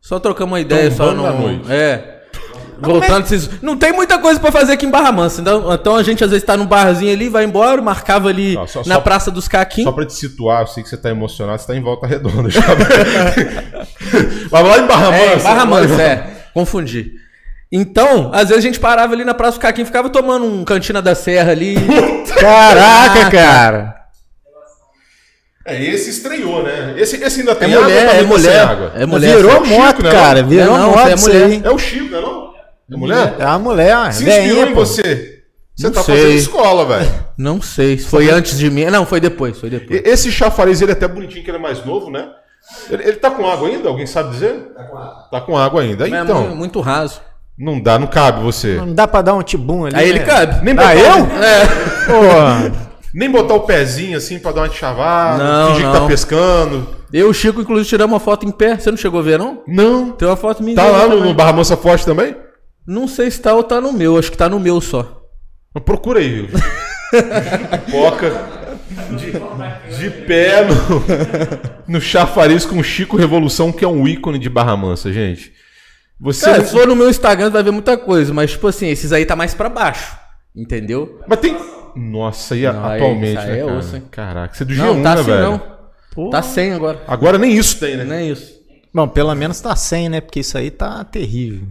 Só trocamos uma ideia, só Trombando não. na noite. É. Voltando, esses- não tem muita coisa pra fazer aqui em Barra Mansa. Então, então a gente às vezes tá num barzinho ali, vai embora, marcava ali Não, só- na só- Praça dos Caquim. Só pra te situar, eu sei que você tá emocionado, você tá em volta redonda já. Mas lá em Barra É, Mansa. Barra Mansa, é. Confundi. Então, às vezes a gente parava ali na Praça do Caquim, ficava tomando um cantina da serra ali. Caraca, cara! É, esse estreou, né? Esse, esse ainda É tem água, mulher, é tá sem mulher. água. É mulher. Virou é Chico, moto, né, cara. Virou É, não, moto é mulher. É o Chico, né não? É mulher? É a mulher, Se velhinha, inspirou em pô. você. Você Não tá sei. fazendo escola, velho. Não sei, se foi antes de mim. Não, foi depois, foi depois. Esse chafariz, ele é até bonitinho, que ele é mais novo, né? Ele, ele tá com água ainda? Alguém sabe dizer? Tá com água. Tá com água ainda. Mas é Então, mu- muito raso. não dá, não cabe você. Não dá pra dar um tibum ali. Aí ele né? cabe. Nem Ah, botar, eu? É. Pô, nem botar o pezinho assim pra dar uma chavada, Não, fingir que tá não. pescando. Eu e o Chico, inclusive, tiramos uma foto em pé. Você não chegou a ver, não? Não. Tem uma foto minha. Tá lá no, no Barra Mansa Forte também? Não sei se tá ou tá no meu. Acho que tá no meu só. Procura aí. viu? Pipoca. De, de pé no, no chafariz com Chico Revolução, que é um ícone de Barra Mansa, gente. Você. Cara, se for no meu Instagram, vai ver muita coisa. Mas, tipo assim, esses aí tá mais pra baixo. Entendeu? Mas tem. Nossa, e Não, aí- atualmente, isso aí né, é cara? osso, hein? Caraca, você é do G1, Não, tá né, assim velho? não. Tá 100 agora. Agora nem isso tem, né? Nem isso. Bom, pelo menos tá 100, né? Porque isso aí tá terrível.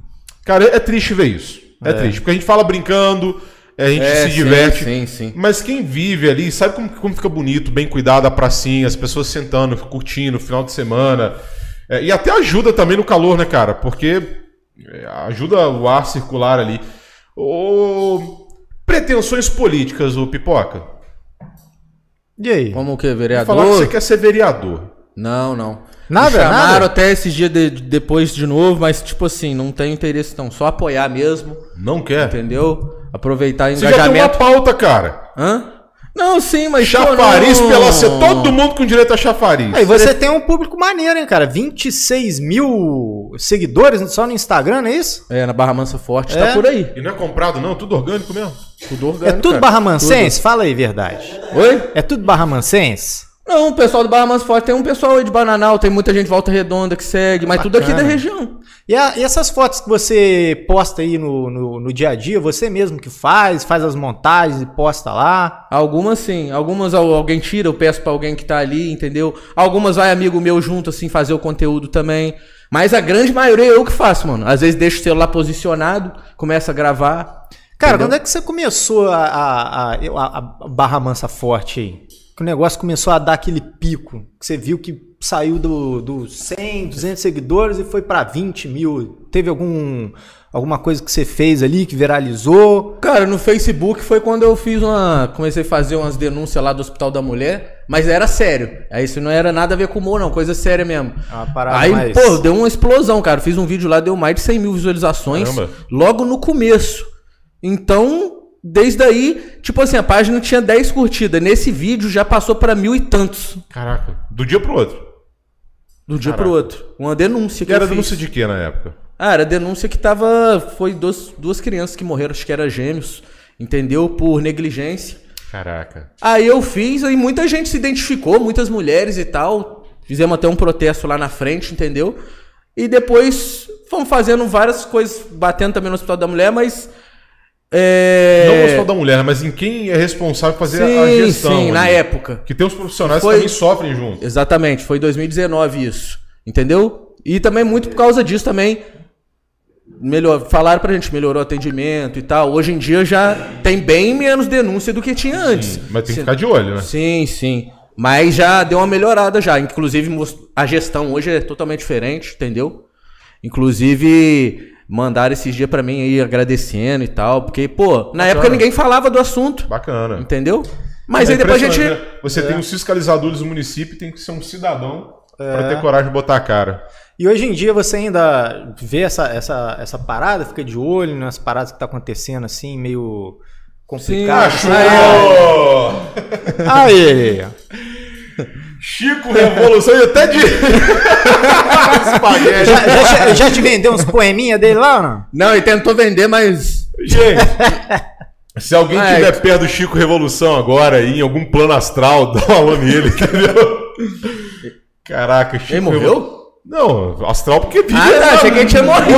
Cara, é triste ver isso. É, triste, porque a gente fala brincando, a gente É, se sim, diverte. sim, sim. Mas quem vive ali, sabe como, como fica bonito, bem cuidado a pracinha, as pessoas sentando, curtindo, final de semana. É, e até ajuda também no calor, né, cara? Porque é, ajuda o ar circular ali. Ô, pretensões políticas, o Pipoca. E aí? Como o que, Falar que vereador? você quer ser vereador. Não, não. Nada, Me chamaram nada? até esses dias de- depois de novo, mas tipo assim, não tenho interesse não. Só apoiar mesmo, Não quer? entendeu? Aproveitar o Você já tem uma engajamento. pauta, cara. Hã? Não, sim, mas... pô, Chafariz não. pela ser todo mundo com direito a chafariz. Aí você tem um público maneiro, hein, cara? 26 mil seguidores só no Instagram, não é isso? É, na Barra Mansa Forte, É? tá por aí. E não é comprado, não? Tudo orgânico mesmo? Tudo É orgânico, tudo cara. Barra Mansense? Fala aí, verdade. Oi? É tudo Barra Mansense? Não, o pessoal do Barra Mansa Forte tem um pessoal aí de Bananal, tem muita gente de Volta Redonda que segue, mas tudo aqui da Bacana. região. E, a- e essas fotos que você posta aí no, no, no dia a dia, você mesmo que faz, faz as montagens e posta lá? Algumas sim, algumas al- alguém tira, eu peço pra alguém que tá ali, entendeu? Algumas vai amigo meu junto, assim, fazer o conteúdo também. Mas a grande maioria é eu que faço, mano. Às vezes deixo o celular posicionado, começa a gravar. Cara, entendeu? quando é que você começou a, a- a- a Barra Mansa Forte aí? Que o negócio começou a dar aquele pico, que você viu que saiu do, do 100, 200 seguidores e foi pra 20 mil. Teve algum, alguma coisa que você fez ali que viralizou? Cara, no Facebook foi quando eu fiz uma. Comecei a fazer umas denúncias lá do Hospital da Mulher, mas era sério. Aí isso não era nada a ver com humor, não, coisa séria mesmo. É Aí, mais- pô, deu uma explosão, cara. Fiz um vídeo lá, deu mais de 100 mil visualizações Caramba. logo no começo. Então, desde aí, tipo assim, a página tinha 10 curtidas. Nesse vídeo já passou pra mil e tantos. Caraca, do dia pro outro. Do dia pro outro. Uma denúncia que E era denúncia de quê na época? Ah, era denúncia que tava. Foi duas, duas crianças que morreram, acho que era gêmeos, entendeu? Por negligência. Caraca. Aí eu fiz, aí muita gente se identificou, muitas mulheres e tal. Fizemos até um protesto lá na frente, entendeu? E depois fomos fazendo várias coisas, batendo também no Hospital da Mulher, mas. É... Não Hospital da Mulher, mas em quem é responsável por fazer a Sim, gestão. sim, na ali. época. Que tem uns profissionais Foi- que também sofrem junto. Exatamente, foi em 2019 isso. Entendeu? E também muito por causa disso também. Melhor, falaram pra gente, melhorou o atendimento e tal. Hoje em dia já tem bem menos denúncia do que tinha antes. Sim, mas tem que ficar de olho, né? Sim, sim. Mas já deu uma melhorada já. Inclusive, a gestão hoje é totalmente diferente, entendeu? Inclusive, mandaram esses dias pra mim aí agradecendo e tal. Porque, pô, na época ninguém falava do assunto. Bacana. Entendeu? Mas É aí depois a gente. né? Você tem os fiscalizadores do município e tem que ser um cidadão pra ter coragem de botar a cara. E hoje em dia você ainda vê essa, essa, essa parada, fica de olho nas paradas que tá acontecendo assim, meio complicado. Sim, Achou! Aí! Chico Revolução e até de. Espaguete. Já, já, já te vendeu uns poeminha dele lá ou não? Não, ele tentou vender, mas. Gente, se alguém É. estiver perto do Chico Revolução agora, aí, em algum plano astral, dá um alô nele, entendeu? Caraca, Chico Ele morreu? Revolu- Não, astral porque vive. Ah, tá, achei que ele tinha morrido.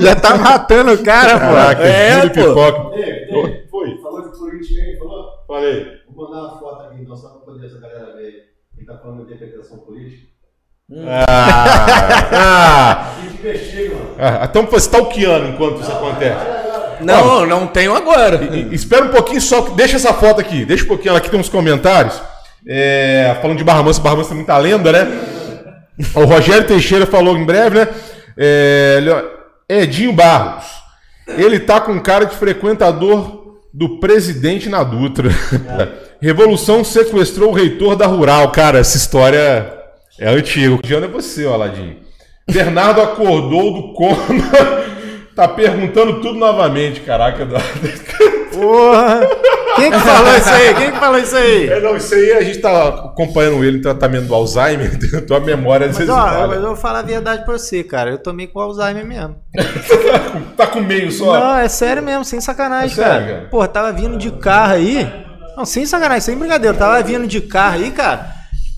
Já tá matando o cara, pô. Caraca, É, Júlio pô. Pipoca. Ei, Oi, Foi. Falou de aí, falou? Falei. Vou mandar uma foto aqui então, só pra poder essa galera ver. Quem tá falando de interpretação política. Ah, ah, A gente investiga, mano. ah, então você tá stalkeando enquanto isso acontece. Não, não tenho agora. E- Espera um pouquinho só, deixa essa foto aqui, deixa um pouquinho, aqui tem uns comentários. É, falando de Barra Mansa, Barra Mansa tem muita lenda, né? O Rogério Teixeira falou em breve, né? É, ele, Edinho Barros. Ele tá com cara de frequentador do presidente na Dutra. Revolução sequestrou o reitor da Rural. Cara, essa história é antiga. O Diano é você, ó, Ladinho. Bernardo acordou do coma. tá perguntando tudo novamente. Caraca, Porra! Quem que falou isso aí? Quem que falou isso aí? É, não, isso aí a gente tá acompanhando ele em tratamento do Alzheimer, tua memória às Mas, vezes ó, mas eu vou falar a verdade pra você, cara. Eu tomei com Alzheimer mesmo. Tá com meio só. Não, é sério mesmo, sem sacanagem, É sério, cara. cara? Pô, tava vindo de carro aí. Não, sem sacanagem, sem brincadeira. Eu tava vindo de carro aí, cara.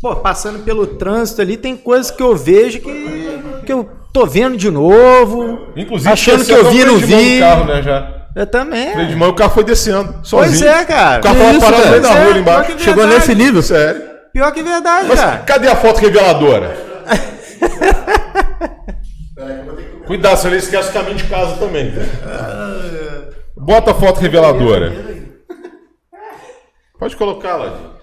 Pô, passando pelo trânsito ali, tem coisas que eu vejo que, que eu tô vendo de novo. Inclusive, achando que eu o vi, do vi. carro, né, já. Eu também. Freio de mão e o carro foi descendo, Pois sozinho. é, cara. O carro tava isso, parado no meio da Pois rua é, ali embaixo. Chegou nesse nível? Sério. Pior que verdade, Mas cara. cadê a foto reveladora? Cuidado, senão ele esquece o caminho de casa também. Bota a foto reveladora. Pode colocar, Ladinho.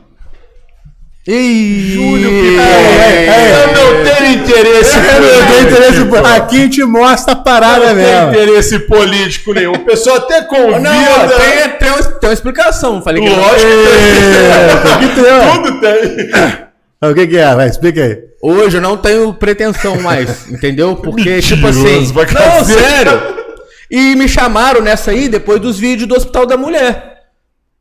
Ih, Júlio É, Eu não tenho interesse Eu não tenho interesse. político. Aqui a gente mostra a parada Não tem mesmo. interesse político nenhum. O pessoal até convida. Não, tem, tem, uma, tem uma explicação. Falei que Lógico É, que tem tem. Tudo tem. O que, que é? Vai, explica aí. hoje eu não tenho pretensão mais, entendeu? Porque, tipo assim. Não, sério. E me chamaram nessa aí depois dos vídeos do Hospital da Mulher.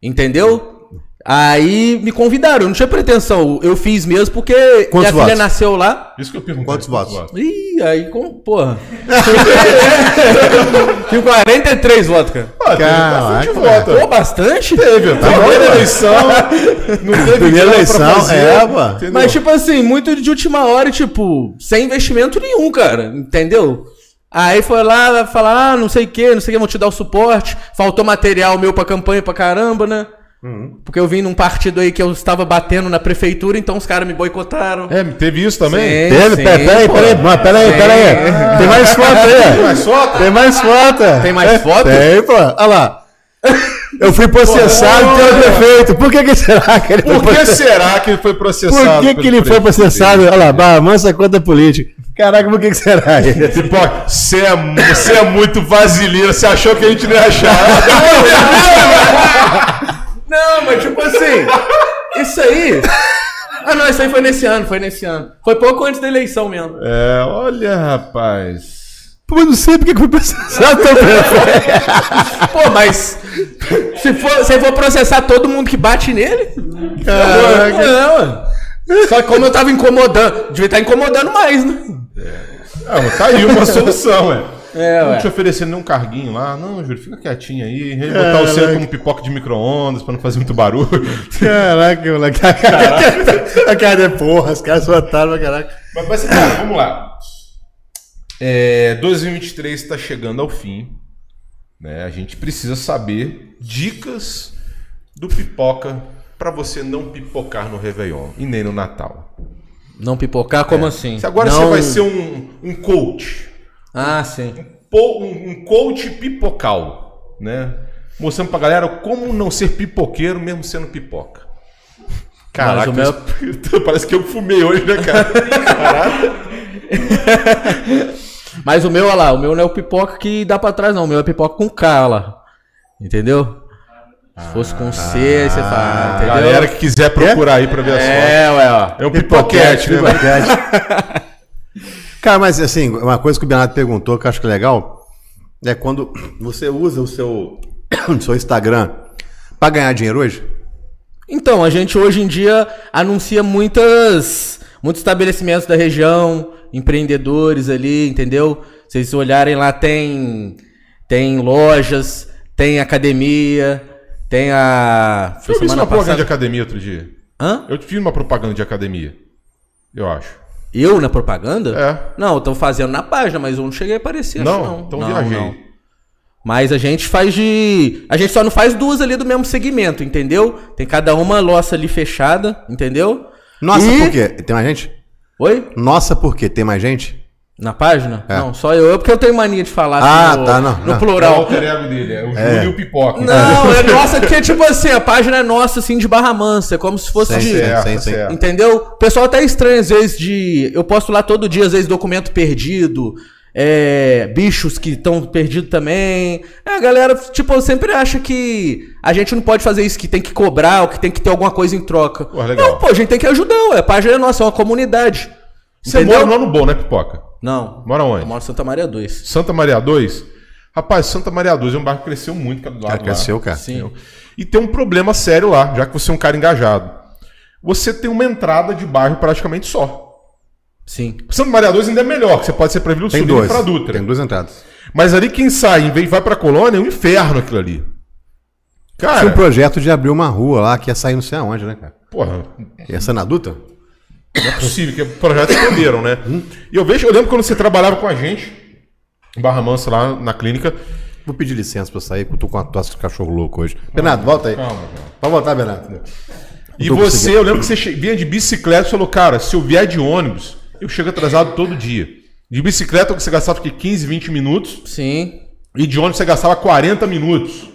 Entendeu? Aí me convidaram, eu não tinha pretensão. Eu fiz mesmo porque Quantos minha filha votos? nasceu lá. Isso que eu pergunto. Quantos votos? Ih, aí com. Porra. Tinha 43 votos, cara. Ah, teve Caraca, bastante velho. voto. Pô, bastante? Teve, Tá primeira eleição. Não teve Primeira eleição, pra fazer, é, pô. entendeu? Mas, tipo assim, muito de última hora e, tipo, sem investimento nenhum, cara. Entendeu? Aí foi lá falar, ah, não sei o que, não sei o que, vão te dar o suporte. Faltou material meu pra campanha pra caramba, né? Porque eu vim num partido aí que eu estava batendo na prefeitura, então os caras me boicotaram. É, teve isso também? Sim, Teve? sim, Peraí, peraí, peraí, peraí, peraí. Tem mais foto aí. Mas só? Tem mais foto. Tem mais foto? Tem, pô. Olha lá. Eu fui processado Pô, pelo prefeito. Por que, que será que ele foi Por que processado? será que ele foi processado? Por que, que ele foi processado? Olha lá, Mansa contra política. Caraca, por que, que será? Tipo, você é, você é muito vaselina, você achou que a gente não ia achar. Não, mas tipo assim, isso aí. Ah, não, isso aí foi nesse ano, foi nesse ano. Foi pouco antes da eleição mesmo. É, olha, rapaz. Pô, eu não sei por que foi processado prefeito. Pô, mas se for, se for processar todo mundo que bate nele, Caraca. não, mano. Só que como eu tava incomodando, devia estar incomodando mais, né? Ah, mas tá aí uma solução, é. É, Não te oferecendo nenhum carguinho lá. Não, Júlio, fica quietinho aí. Botar o seu como pipoca de micro-ondas pra não fazer muito barulho. Caraca, moleque. A cara, a cara é porra, os caras são otários pra caraca. Mas, mas cara, vamos lá. É, 2023 está chegando ao fim. Né? A gente precisa saber dicas do pipoca para você não pipocar no Réveillon e nem no Natal. Não pipocar, como assim? Se agora Não- você vai ser um, um coach. Ah, sim. Um, um coach pipocal. Né? mostrando pra galera como não ser pipoqueiro mesmo sendo pipoca. Caraca, meu- isso- parece que eu fumei hoje, né, cara? Caraca. Mas o meu, olha lá, o meu não é o pipoca que dá pra trás, não. O meu é pipoca com K, olha lá. Entendeu? Se fosse com C, aí você fala, entendeu? Galera que quiser procurar aí pra ver as fotos. É, ué, ó. É um pipoquete, né? velho? Pipoquete. Cara, mas assim, uma coisa que o Bernardo perguntou que eu acho que é legal é quando você usa o seu, o seu Instagram pra ganhar dinheiro hoje. Então, a gente hoje em dia anuncia muitas, muitos estabelecimentos da região, empreendedores ali, entendeu? Se vocês olharem lá, tem, tem lojas, tem academia, tem a. Eu semana uma propaganda de passada- academia outro dia. Hã? Eu te fiz uma propaganda de academia. Eu acho. Eu na propaganda? É. Não, tô fazendo na página, mas eu não cheguei a aparecer. Não? não. Então não, viajei. não. Mas a gente faz de. A gente só não faz duas ali do mesmo segmento, entendeu? Tem cada uma loja ali fechada, entendeu? Nossa, E- por quê? Tem mais gente? Oi? Nossa, por quê? Tem mais gente? Na página? É. Não, só eu. Porque eu tenho mania de falar Ah, no, tá, não, no não. É o plural. alter ego dele, é o Júlio o Pipoca. Não, é nossa, porque tipo assim, a página é nossa, assim, de Barra Mansa. É como se fosse Sim, de. Certo, sim, sim. Entendeu? O pessoal até estranha às vezes de. Eu posto lá todo dia, às vezes, documento perdido. é, bichos que estão perdidos também. É, a galera, tipo, sempre acha que a gente não pode fazer isso, que tem que cobrar, ou que tem que ter alguma coisa em troca. Pô, legal. Não, pô, a gente tem que ajudar, ué. A página é nossa, é uma comunidade. Você Entendeu? mora no ano bom, né, Pipoca? Não. Mora Eu onde? moro em Santa Maria 2. Santa Maria 2? Rapaz, Santa Maria 2 é um bairro que cresceu muito cara, do lado Cara, cresceu, lá. cara. Sim. E tem um problema sério lá, já que você é um cara engajado. Você tem uma entrada de bairro praticamente só. Sim. Santa Maria 2 ainda é melhor, que você pode ser pra Vila Sul e dois. pra Dutra. Tem duas entradas. Mas ali quem sai, em vez de vai pra colônia, é um inferno aquilo ali. Tinha um Cara, projeto de abrir uma rua lá que ia sair não sei aonde, né, cara? porra, Ia ser na Dutra? Não é possível, que projetos esconderam, né? E eu vejo, eu lembro quando você trabalhava com a gente, em Barra Mansa, lá na clínica. Vou pedir licença pra eu sair, porque eu tô com uma tosse de cachorro louco hoje. Bernardo, volta aí. Calma, calma. Pode voltar, Bernardo. E você, eu lembro que você vinha de bicicleta e falou, cara, se eu vier de ônibus, eu chego atrasado todo dia. De bicicleta você gastava que 15, 20 minutos, Sim. e de ônibus você gastava 40 minutos.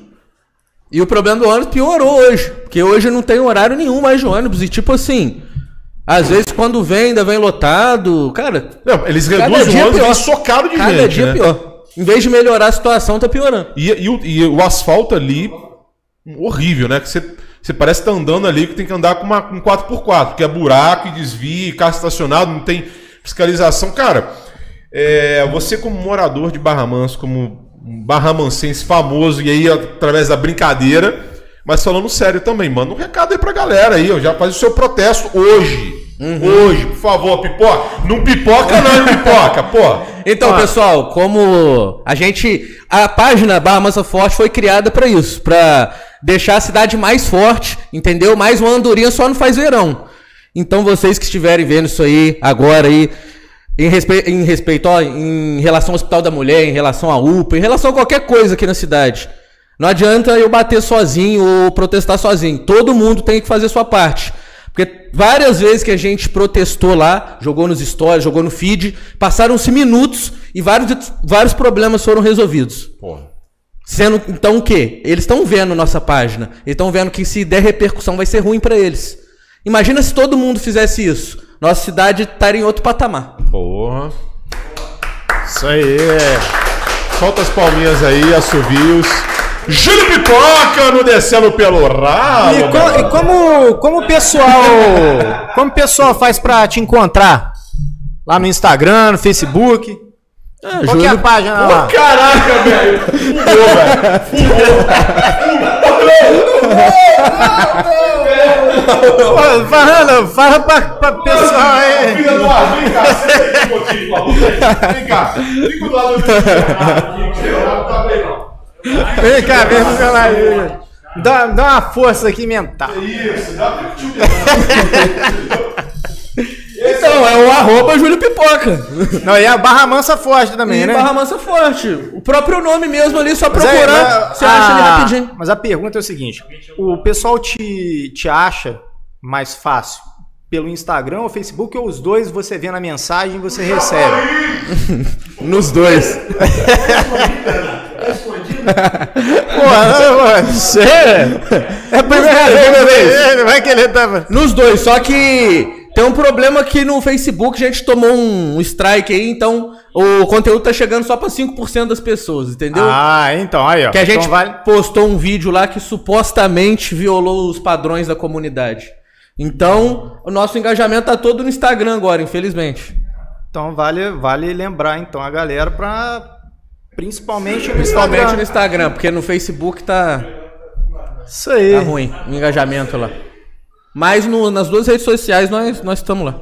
E o problema do ônibus piorou hoje. Porque hoje não tem horário nenhum mais de ônibus. E tipo assim, às vezes quando vem, ainda vem lotado. Cara, Não, eles cada reduzem o ônibus vem socado de Cada gente, dia né? pior. Em vez de melhorar a situação, tá piorando. E, e o, e o asfalto ali, horrível, né? Que você, você parece estar andando ali que tem que andar com uma com 4x4, que é buraco e desvio, carro estacionado, não tem fiscalização. Cara, é, você como morador de Barra Mansa, como um barramansense famoso, e aí através da brincadeira, mas falando sério também, manda um recado aí pra galera aí, ó, já faz o seu protesto hoje. Hoje, por favor, pipoca. Não pipoca não, pipoca, pô. Então, pessoal, como a gente. A página Barra Mansa Forte foi criada pra isso, pra deixar a cidade mais forte, entendeu? Mais uma andorinha só não faz verão. Então, vocês que estiverem vendo isso aí agora aí, em, respe... em respeito, ó, em relação ao Hospital da Mulher, em relação à UPA, em relação a qualquer coisa aqui na cidade. Não adianta eu bater sozinho ou protestar sozinho. Todo mundo tem que fazer sua parte. Porque várias vezes que a gente protestou lá, jogou nos stories, jogou no feed, passaram-se minutos e vários, vários problemas foram resolvidos. Porra. Sendo então o quê? Eles estão vendo nossa página. Eles estão vendo que se der repercussão vai ser ruim pra eles. Imagina se todo mundo fizesse isso. Nossa cidade estaria em outro patamar. Porra. Isso aí. Solta as palminhas aí, assovios. Júlio Pipoca no descendo pelo rabo. E, co- e como, como o pessoal. Como o pessoal faz pra te encontrar? Lá no Instagram, no Facebook. Qual que é a página lá? Caraca, velho. Fumou, velho. Ô, Fala, fala pra, pra pessoal aí. Filha do ar, vem cá, senta aqui um pouquinho, por favor. Vem cá. Fica do lado do tá bem, não. Vem cá, vem pra lá aí. Dá, dá uma força aqui mental. Isso, dá pra tio Então, é o arroba Júlio Pipoca. Não, e a Barra Mansa Forte também, E né? Barra Mansa Forte. O próprio nome mesmo ali, só Mas é, procurar, mas você acha ali a- rapidinho. Mas a pergunta é o seguinte: o pessoal te, te acha mais fácil pelo Instagram ou Facebook ou os dois você vê na mensagem e você recebe? Nos dois. Porra, você. É a primeira vez. Vai que ele tava. Nos dois, só que tem um problema que no Facebook a gente tomou um strike aí, então o conteúdo tá chegando só pra 5% das pessoas, entendeu? Ah, então, aí, ó. que a gente Então vale. postou um vídeo lá que supostamente violou os padrões da comunidade. Então, o nosso engajamento tá todo no Instagram agora, infelizmente. Então vale, vale lembrar então a galera pra. Principalmente no Principalmente Instagram. no Instagram, porque no Facebook tá, Isso aí. tá ruim o engajamento lá. Mas no- nas duas redes sociais nós nós estamos lá.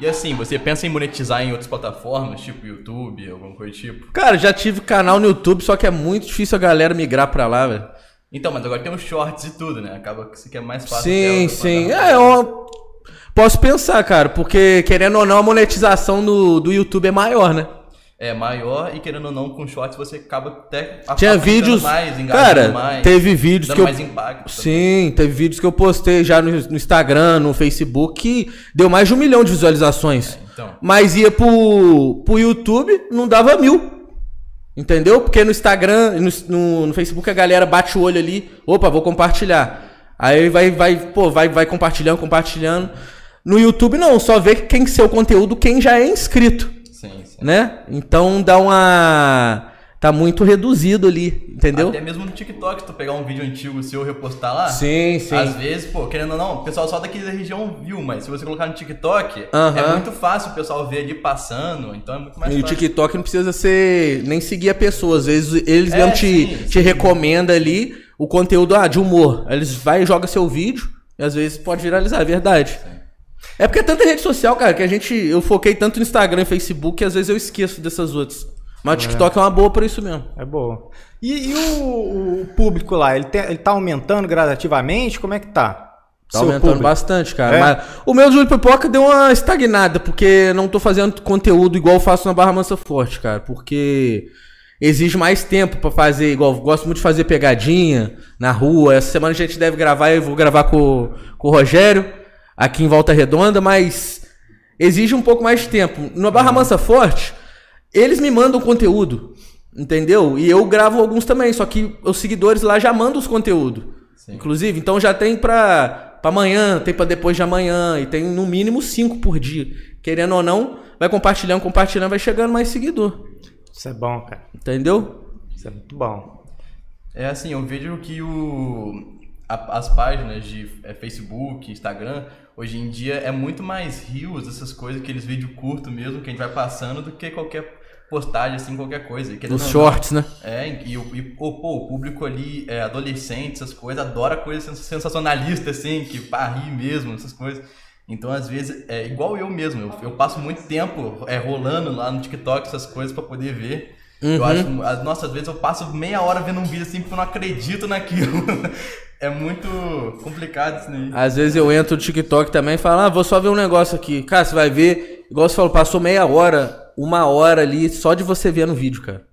E assim, você pensa em monetizar em outras plataformas, tipo YouTube, alguma coisa do tipo? Cara, já tive canal no YouTube, só que é muito difícil a galera migrar pra lá, velho. Então, mas agora tem os shorts e tudo, né? Acaba que isso aqui é mais fácil. Sim, sim. É, eu posso pensar, cara, porque querendo ou não, a monetização do, do YouTube é maior, né? É maior e querendo ou não, com shorts você acaba até Tinha vídeos. mais, cara, mais, teve vídeos que eu. Sim, teve vídeos que eu postei já no, no Instagram, no Facebook, que deu mais de um milhão de visualizações. então. Mas ia pro, pro YouTube, não dava mil. Entendeu? Porque no Instagram, no, no, no Facebook a galera bate o olho ali, opa, vou compartilhar. Aí vai, vai, pô, vai, vai compartilhando, compartilhando. No YouTube não, só vê quem que seu conteúdo, quem já é inscrito. Né? Então dá uma. Tá muito reduzido ali, entendeu? Até mesmo no TikTok, se tu pegar um vídeo antigo seu e repostar lá. Sim, sim. Às vezes, pô, querendo ou não, o pessoal só daqui da região viu, mas se você colocar no TikTok, Aham. é muito fácil o pessoal ver ali passando, então é muito mais E o fácil. TikTok não precisa ser nem seguir a pessoa. Às vezes eles É, mesmo te, sim, te sim. recomendam ali o conteúdo ah, de humor. Eles vai e joga seu vídeo e às vezes pode viralizar, é verdade. É porque é tanta rede social, cara, que a gente. Eu foquei tanto no Instagram e Facebook que às vezes eu esqueço dessas outras. Mas o TikTok é uma boa por isso mesmo. É boa. E, e o, o público lá, ele, tem- ele tá aumentando gradativamente? Como é que tá? Tá Seu aumentando público? bastante, cara. É? Mas o meu Júlio Pipoca deu uma estagnada, porque não tô fazendo conteúdo igual eu faço na Barra Mansa Forte, cara. Porque exige mais tempo pra fazer, igual gosto muito de fazer pegadinha na rua. Essa semana a gente deve gravar, eu vou gravar com, com o Rogério, aqui em Volta Redonda, mas exige um pouco mais de tempo. Na Barra Mansa Forte, eles me mandam conteúdo, entendeu? E eu gravo alguns também, só que os seguidores lá já mandam os conteúdos. Inclusive, então já tem pra, pra amanhã, tem pra depois de amanhã, e tem no mínimo cinco por dia. Querendo ou não, vai compartilhando, compartilhando, vai chegando mais seguidor. Isso é bom, cara. Entendeu? Isso é muito bom. É assim, eu vejo que o, a- as páginas de é, Facebook, Instagram, hoje em dia é muito mais rios, essas coisas, aqueles vídeos curtos mesmo, que a gente vai passando, do que qualquer postagem, assim, qualquer coisa. E querendo Os shorts, né? É, e, o- e o, pô, o público ali, é, adolescente, essas coisas, adora coisa sens- sensacionalista, assim, que pra rir mesmo, essas coisas. Então, às vezes, é igual eu mesmo, eu, eu passo muito tempo é, rolando lá no TikTok essas coisas pra poder ver. Eu acho, as- nossa, às vezes eu passo meia hora vendo um vídeo assim porque eu não acredito naquilo. é muito complicado isso aí. Às vezes eu entro no TikTok também e falo, ah, vou só ver um negócio aqui. Cara, você vai ver, igual você falou, passou meia hora, uma hora ali só de você ver no vídeo, cara.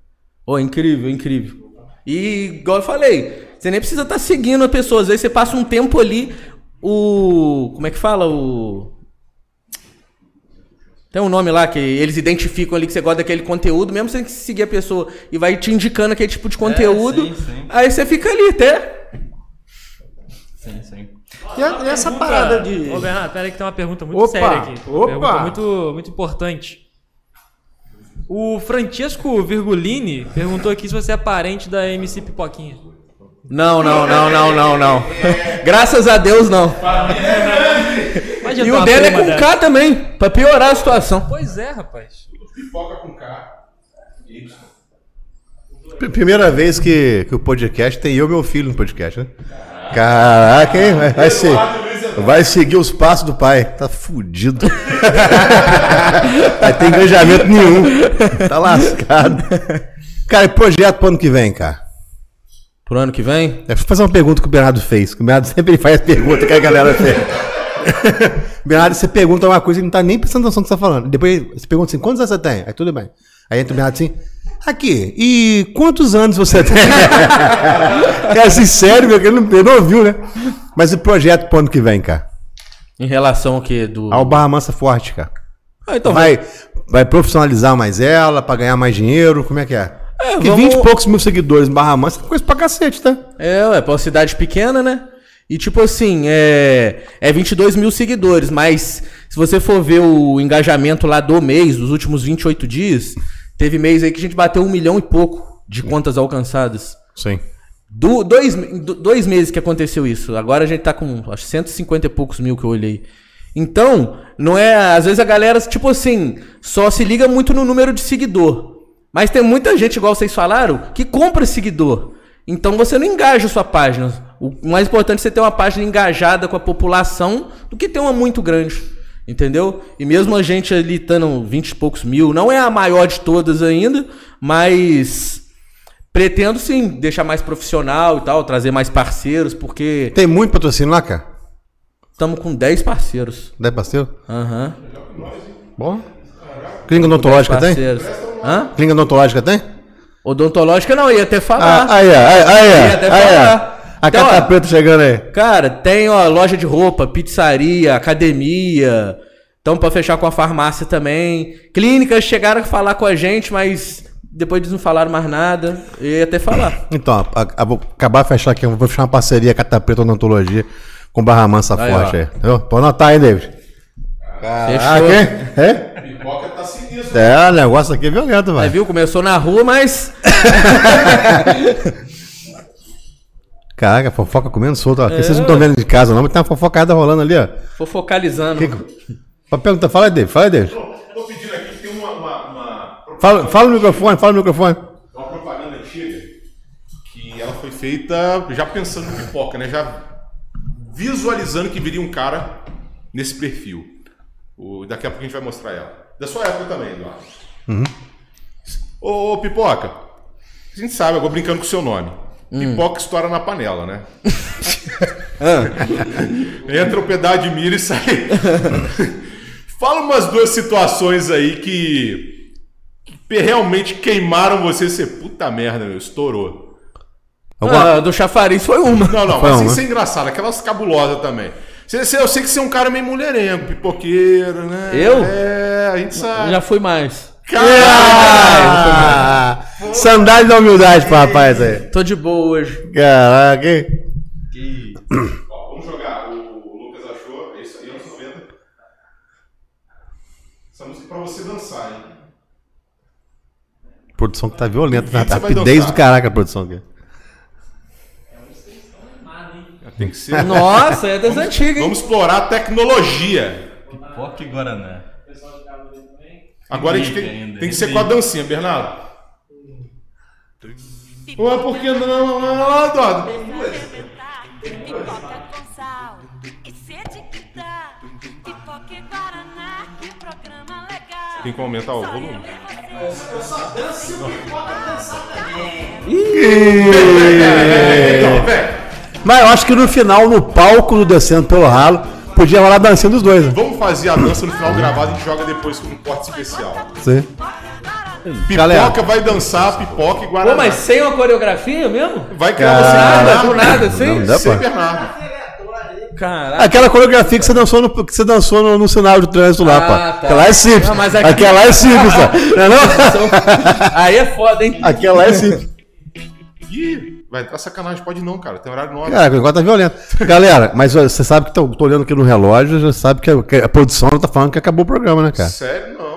Ô, incrível, incrível. E, igual eu falei, você nem precisa estar seguindo a pessoa. Às vezes você passa um tempo ali, o. Como é que fala? O. Tem um nome lá que eles identificam ali que você gosta daquele conteúdo, mesmo sem seguir a pessoa, e vai te indicando aquele tipo de conteúdo. sim, sim. Aí você fica ali até. E, a- e essa parada de. Ô, Bernardo, pera aí que tem uma pergunta muito Opa, séria aqui. Uma opa. Pergunta muito, muito importante. O Francesco Virgulini perguntou aqui se você é parente da MC Pipoquinha. Não, não, não, não, não, não. Graças a Deus, não. E o dele é com dessa. K também, pra piorar a situação. Pois é, rapaz. Pipoca com K. Primeira vez que, que o podcast tem eu e meu filho no podcast, né? Caraca, hein? Vai, vai, ser, vai seguir os passos do pai. Tá fudido. Vai ter engajamento nenhum. Tá lascado. Cara, e projeto pro ano que vem, cara? Pro ano que vem? É, Deixa eu fazer uma pergunta que o Bernardo fez. que O Bernardo sempre faz pergunta que a galera fez. Bernardo, você pergunta uma coisa e não tá nem prestando atenção no que você tá falando. Depois você pergunta assim: quantos anos você tem? Aí tudo bem. Aí entra o Bernardo assim: aqui, e quantos anos você tem? cara, assim, sério, meu, ele não, ele não ouviu, né? Mas o projeto pro ano que vem, cara? Em relação ao que? Do... Ao Barra Mansa Forte, cara. Ah, então Vai, vai profissionalizar mais ela pra ganhar mais dinheiro? Como é que é? É, Porque vamos- 20 e poucos mil seguidores em Barra Mansa é coisa pra cacete, tá? É, ué, pra uma cidade pequena, né? E tipo assim, é, é 22 mil seguidores, mas se você for ver o engajamento lá do mês, dos últimos 28 dias, teve mês aí que a gente bateu um milhão e pouco de contas alcançadas. Sim. Do, dois, do- dois meses que aconteceu isso. Agora a gente tá com acho 150 e poucos mil que eu olhei. Então, não é. Às vezes a galera, tipo assim, só se liga muito no número de seguidor. Mas tem muita gente, igual vocês falaram, que compra seguidor. Então você não engaja a sua página. O mais importante é você ter uma página engajada com a população do que ter uma muito grande. Entendeu? E mesmo a gente ali estando 20 e poucos mil, não é a maior de todas ainda, mas pretendo sim deixar mais profissional e tal, trazer mais parceiros, porque Tem muito patrocínio lá, cara? estamos com 10 parceiros. 10 parceiro? Aham. Bom. Clínica odontológica tem? Parceiros. Hã? Clínica odontológica tem? Odontológica não, ia até falar. Ah, aí, ó, aí, aí, Ia até aí, falar. A Então, ó, Cata Preta chegando aí. Cara, tem ó, loja de roupa, pizzaria, academia. Estamos para fechar com a farmácia também. Clínicas chegaram a falar com a gente, mas depois eles não falaram mais nada. Eu ia até falar. Então, a, a- vou acabar de fechar aqui, vou fechar uma parceria Cata Preta Odontologia com Barra Mansa Aí, Forte ó. aí. Entendeu? Pode anotar aí, David. Ah, Fechou. quem? É? Pipoca tá sinistro. É, o negócio aqui é violento, velho. viu? Começou na rua, mas. Caraca, fofoca comendo solto. É, Vocês não estão vendo de casa, não, mas tem uma fofocada rolando ali, ó. Tô focalizando. Pra perguntar, fala aí, fala aí, David. Tô pedindo aqui, tem uma, uma, uma, Fala, fala no microfone, fala no microfone. uma propaganda antiga que ela foi feita já pensando no pipoca, né? Já visualizando que viria um cara nesse perfil. O, daqui a pouco a gente vai mostrar ela. Da sua época também, Eduardo. Ô, ô, Pipoca, a gente sabe, agora brincando com o seu nome. Pipoca estoura na panela, né? Entra um pedaço de milho e sai. Fala umas duas situações aí que, que realmente queimaram você. Você, puta merda, meu, estourou. Alguma- Ah, do chafariz foi uma. Não, não, Foi mas sem uma. ser engraçado, aquelas cabulosas também. Você- você- eu sei que você é um cara meio mulherengo, pipoqueiro, né? Eu? É, a gente sabe. Já fui mais. Ah, sandália da humildade pro rapaz aí. Tô de boa hoje. Caraca, hein? Ó, vamos jogar. O, o Lucas achou. É isso aí, anos 90. Essa música é pra você dançar, hein? Produção que tá violenta, né? Você vai Rapidez do caraca a produção aqui. Tem que ser. Nossa, é das antigas, hein? Vamos explorar a tecnologia. Pipoca e Guaraná. Agora a gente tem, tem que ser com a dancinha, Bernardo. Ué, por que não? Não, não, não, Eduardo. Pipoca com sal e sede que dá. Pipoca e Guaraná, que programa legal. Tem que aumentar o volume. Mas eu acho que no final, no palco do Descendo pelo Ralo, podia rolar a dancinha dos dois, né? vamos fazer a dança no final gravado e a gente joga depois com um corte especial. Sim. Pipoca Galera. vai dançar, pipoca e Guaraná. Pô, mas sem uma coreografia mesmo? Vai criar você Nada, do nada, assim? Não dá Sem pra- Bernardo. Caraca. Aquela coreografia que você dançou no, que você dançou no, no sinal de trânsito lá, Ah, pô. tá. Aquela é simples. Não, mas aqui- Aquela é simples, tá? Não é não? Aí é foda, hein? Aquela é simples. Ih, vai entrar sacanagem. Pode não, cara. Tem horário nobre. Cara, o negócio tá violento. Galera, mas você sabe que tô, tô olhando aqui no relógio, já sabe que a, que a produção tá falando que acabou o programa, né, cara? Sério, não.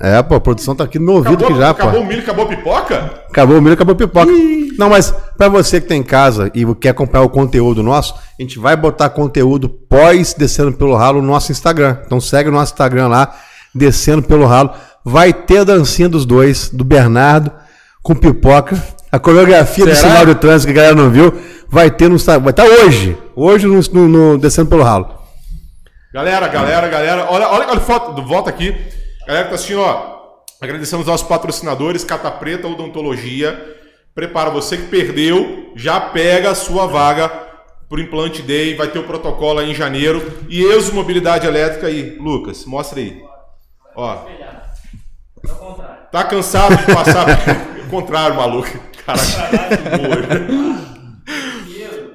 É, pô, a produção tá aqui no ouvido Acabou, que já, acabou pô. o milho, acabou a pipoca? Acabou o milho, acabou a pipoca. Não, mas pra você que tá em casa e quer acompanhar o conteúdo nosso, a gente vai botar conteúdo pós Descendo pelo Ralo no nosso Instagram. Então segue o nosso Instagram lá, Descendo pelo Ralo. Vai ter a dancinha dos dois, do Bernardo com pipoca. A coreografia do Será? sinal de trânsito que a galera não viu, vai ter no Instagram. Vai estar hoje. Hoje no, no- no Descendo pelo Ralo. Galera, galera, galera, olha, olha, olha foto, volta aqui. Galera que tá assistindo, ó. Agradecemos aos nossos patrocinadores, Cata Preta Odontologia. Prepara você que perdeu, já pega a sua vaga pro Implante Day, vai ter o protocolo aí em janeiro. E Exo Mobilidade Elétrica aí, Lucas, mostra aí. Ó. Tá cansado de passar o contrário, maluco. Caraca.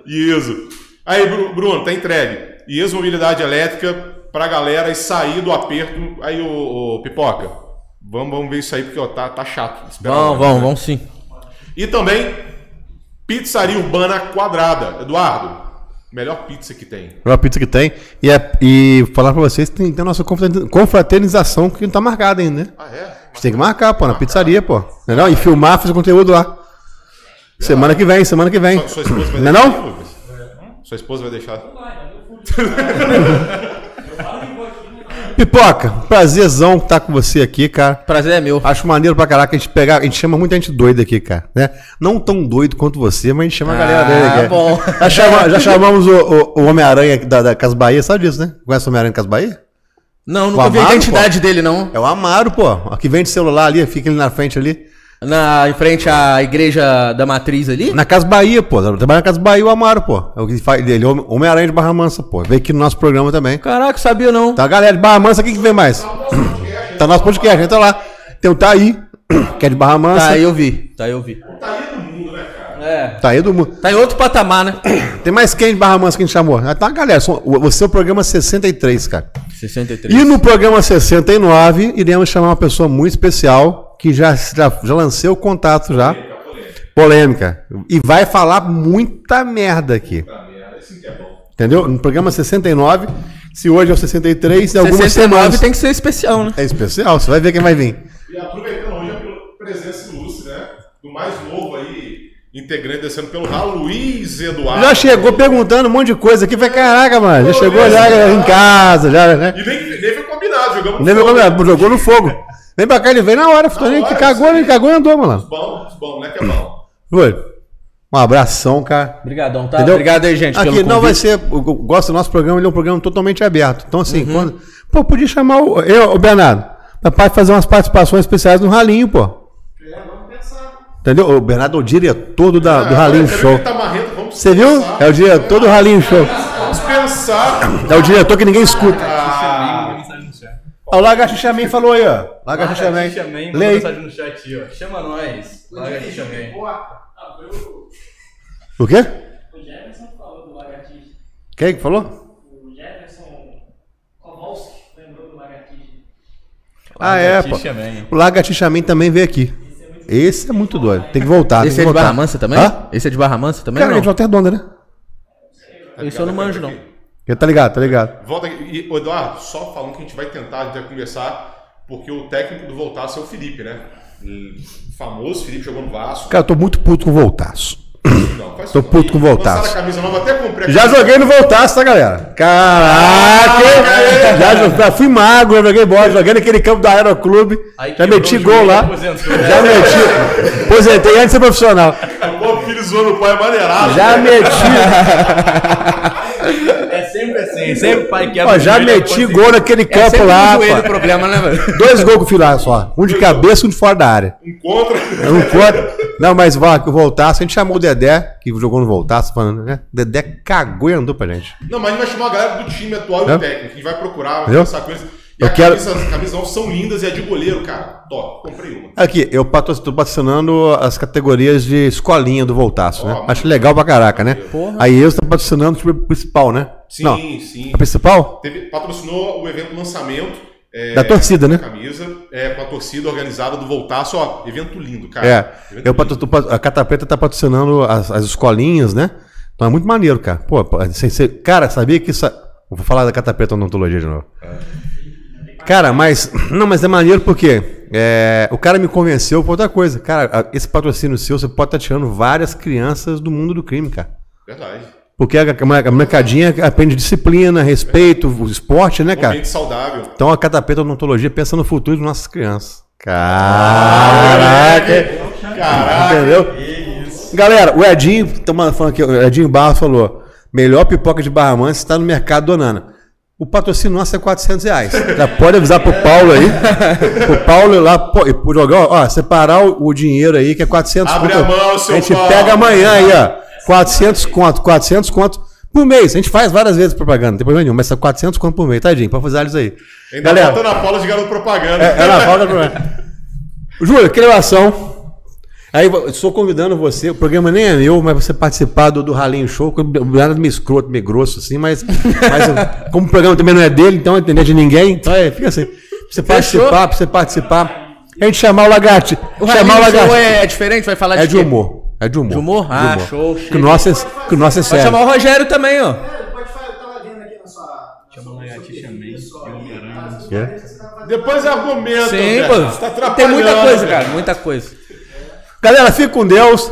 Isso. Aí, Bru- Bruno, tá entregue. E ex-mobilidade elétrica pra galera e sair do aperto. Aí, o, Pipoca, vamos, vamos ver isso aí, porque ó, tá, tá chato. Espera Vamos, vamos, vamos sim. E também Pizzaria Urbana Quadrada. Eduardo, melhor pizza que tem. Melhor pizza que tem. E, é, e falar pra vocês, tem, tem a nossa confraterni- confraternização que não tá marcada ainda, né? Ah, é? A gente tem que marcar, pô, na pizzaria, pô. Não é não? E filmar, fazer conteúdo lá. Semana que vem, semana que vem. Sua, sua esposa vai Não é deixar, não? Sua esposa vai deixar. Pipoca, prazerzão estar com você aqui, cara. Prazer é meu. Acho maneiro pra caraca a gente pegar. A gente chama muita gente doida aqui, cara. Né? Não tão doido quanto você, mas a gente chama a galera Ah, dele aqui. bom. Já, chama- já chamamos o, o- o Homem-Aranha da, da Cas Bahia, sabe disso, né? Conhece o Homem-Aranha da Cas Bahia? Não, nunca vi a identidade dele, não. É o Amaro, pô. Que vende celular ali, fica ali na frente ali. Na, em frente à igreja da matriz ali? Na Casa Bahia, pô. Trabalha na Casa Bahia o Amaro, pô. É o que faz, ele é Homem-Aranha de Barra Mansa, pô. Veio aqui no nosso programa também. Caraca, sabia não. Tá, galera de Barra Mansa, quem que vem mais? Tá no nosso podcast, entra lá. Tem o Taí, que é de Barra Mansa. Tá, aí eu vi. Tá, aí eu vi. É. Taí do mundo. Tá em outro patamar, né? Tem mais quem de Barra Mansa que a gente chamou? Ah, Tá, galera. Você é o programa 63, cara. 63. E no programa 69, iremos chamar uma pessoa muito especial que já, já, já lancei o contato já. Polêmica. E vai falar muita merda aqui. Entendeu? No programa 69, se hoje é o 63, em algumas 69 semanas. tem que ser especial, né? É especial, você vai ver quem vai vir. E aproveitando hoje a presença ilustre, né? Do mais novo aí, integrante descendo pelo ralo, Luiz Eduardo. Já chegou perguntando um monte de coisa aqui. Falei, caraca, mano. Já chegou já em casa, já, né? E nem, nem foi combinado, jogamos no Nem fogo. jogou, jogou no fogo. Vem pra cá, ele veio na hora. Falei, hora, que cagou, ele cagou e andou, mano. Bom, bom, moleque é bom. Oi. Um abração, cara. Obrigadão, tá? Entendeu? Obrigado aí, gente, Aqui pelo não vai ser. Eu gosto do nosso programa, ele é um programa totalmente aberto. Então, assim, Uhum. quando. Pô, podia chamar o. Eu, o Bernardo. Papai fazer umas participações especiais no Ralinho, pô. Entendeu? O Bernardo é o diretor do, da, do Ralinho viu Show. que Tá marrento, vamos Você viu? pensar. É o diretor do Ralinho Show. Vamos pensar. É o diretor que ninguém escuta. Chat. Ó, o Lagartixa falou aí, ó. Lagartixa Lê mandou aí. mensagem no chat aí, ó. Chama nós. Aqui, chamei. O quê? O Jefferson falou do lagartixa. Quem que falou? O Jefferson Kowalski lembrou do lagartixa. Ah, é, pô. O Lagartixa também veio aqui. Esse é muito doido. Tem que voltar. Esse tem é que de voltar. Barra Mansa também? Hã? Esse é de Barra Mansa também? Cara, ele é de? Volta Redonda, né? Isso eu não manjo, não. Ele tá ligado, tá ligado. Volta aqui. E, ô, Eduardo, só falando que a gente vai tentar, a gente vai conversar, porque o técnico do Voltaço é o Felipe, né? O famoso Felipe jogou no Vasco. Cara, eu tô muito puto com o Voltaço. Não, faz tô isso puto com o Voltaço. lançaram a camisa nova, até comprei a Já camisa. joguei no Voltaço, tá, galera? Caraca! já, jo- já fui magro, já joguei bola, joguei naquele campo do Aeroclube. Aí Já meti gol lá. aposentou. Já meti. Aposentei antes de ser profissional. O filho zoando o pai é maneirado. Já né? meti. É assim, sempre pai quebra Ó, o já meti gol naquele É campo sempre lá. pô. problema, né, velho? Dois gols com o filho lá só. Um de cabeça e um de fora da área. Um contra. Não conta. Não, mas vá, que o Voltaço, a gente chamou o Dedé, que jogou no Voltaço, falando, né? O Dedé cagou e andou pra gente. Não, mas a gente vai chamar a galera do time atual e É? do técnico. A gente vai procurar, vai conversar com eles. Eu a quero- camisa, as camisas novas são lindas e é de goleiro, cara. Top, comprei uma. Aqui, eu patro- tô patrocinando as categorias de escolinha do Voltaço, né? Ó, Acho legal pra caraca, né? Aí eu estou patrocinando o time principal, né? Sim, Não, sim. a principal? Teve- patrocinou o evento lançamento. é, Da torcida, né? Camisa, é, com a torcida organizada do Voltaço, ó. Evento lindo, cara. É. Evento Eu pat- a Catapeta tá patrocinando as, as escolinhas, né? Então é muito maneiro, cara. Pô, pô, sem ser- cara, sabia que isso. Vou falar da Catapeta odontologia de novo. Cara, mas. Não, mas é maneiro porque é, o cara me convenceu por outra coisa. Cara, esse patrocínio seu, você pode estar tirando várias crianças do mundo do crime, cara. Verdade. Porque a, a, a molecadinha aprende disciplina, respeito, o esporte, né, cara? Ambiente saudável. Então a Catapeta Odontologia pensa no futuro das nossas crianças. Caraca! Caraca. Entendeu? Galera, o Edinho, falando aqui, o Edinho Barros falou: melhor pipoca de Barra Mansa está no mercado Donana. O patrocínio nosso é 400 reais. Já pode avisar pro Paulo aí. Pro Paulo ir lá, pô, jogar, ó, separar o, o dinheiro aí, que é 400 Abre conto. a mão, seu A gente Paulo. pega amanhã aí, ó. 400 conto, 400 conto por mês. A gente faz várias vezes propaganda, não tem problema nenhum, mas são 400 conto por mês, tadinho, pra fazer eles aí. Ainda Galera, falta na Paula de garoto propaganda. é, ela volta pro. Júlio, que relação. Aí eu estou convidando você, o programa nem é meu, mas você participar do, do Ralinho Show, nada meio escroto, meio grosso assim, mas, mas eu- como o programa também não é dele, então não entender de ninguém, então é, fica assim. Pra você participar, pra você participar. A gente chamar o lagarto. O chamar o Show lagarto. é, é diferente? Vai falar É de de quê? humor. É de humor. De humor? Ah, show, Que o nosso é, que o nosso é Pode sério. chamar o Rogério também, ó. Pode falar, eu tava vendo aqui na sua. Depois argumenta. Sim, pô. Você tá atrapalhando, Tem muita coisa, cara, muita coisa. Galera, fique com Deus.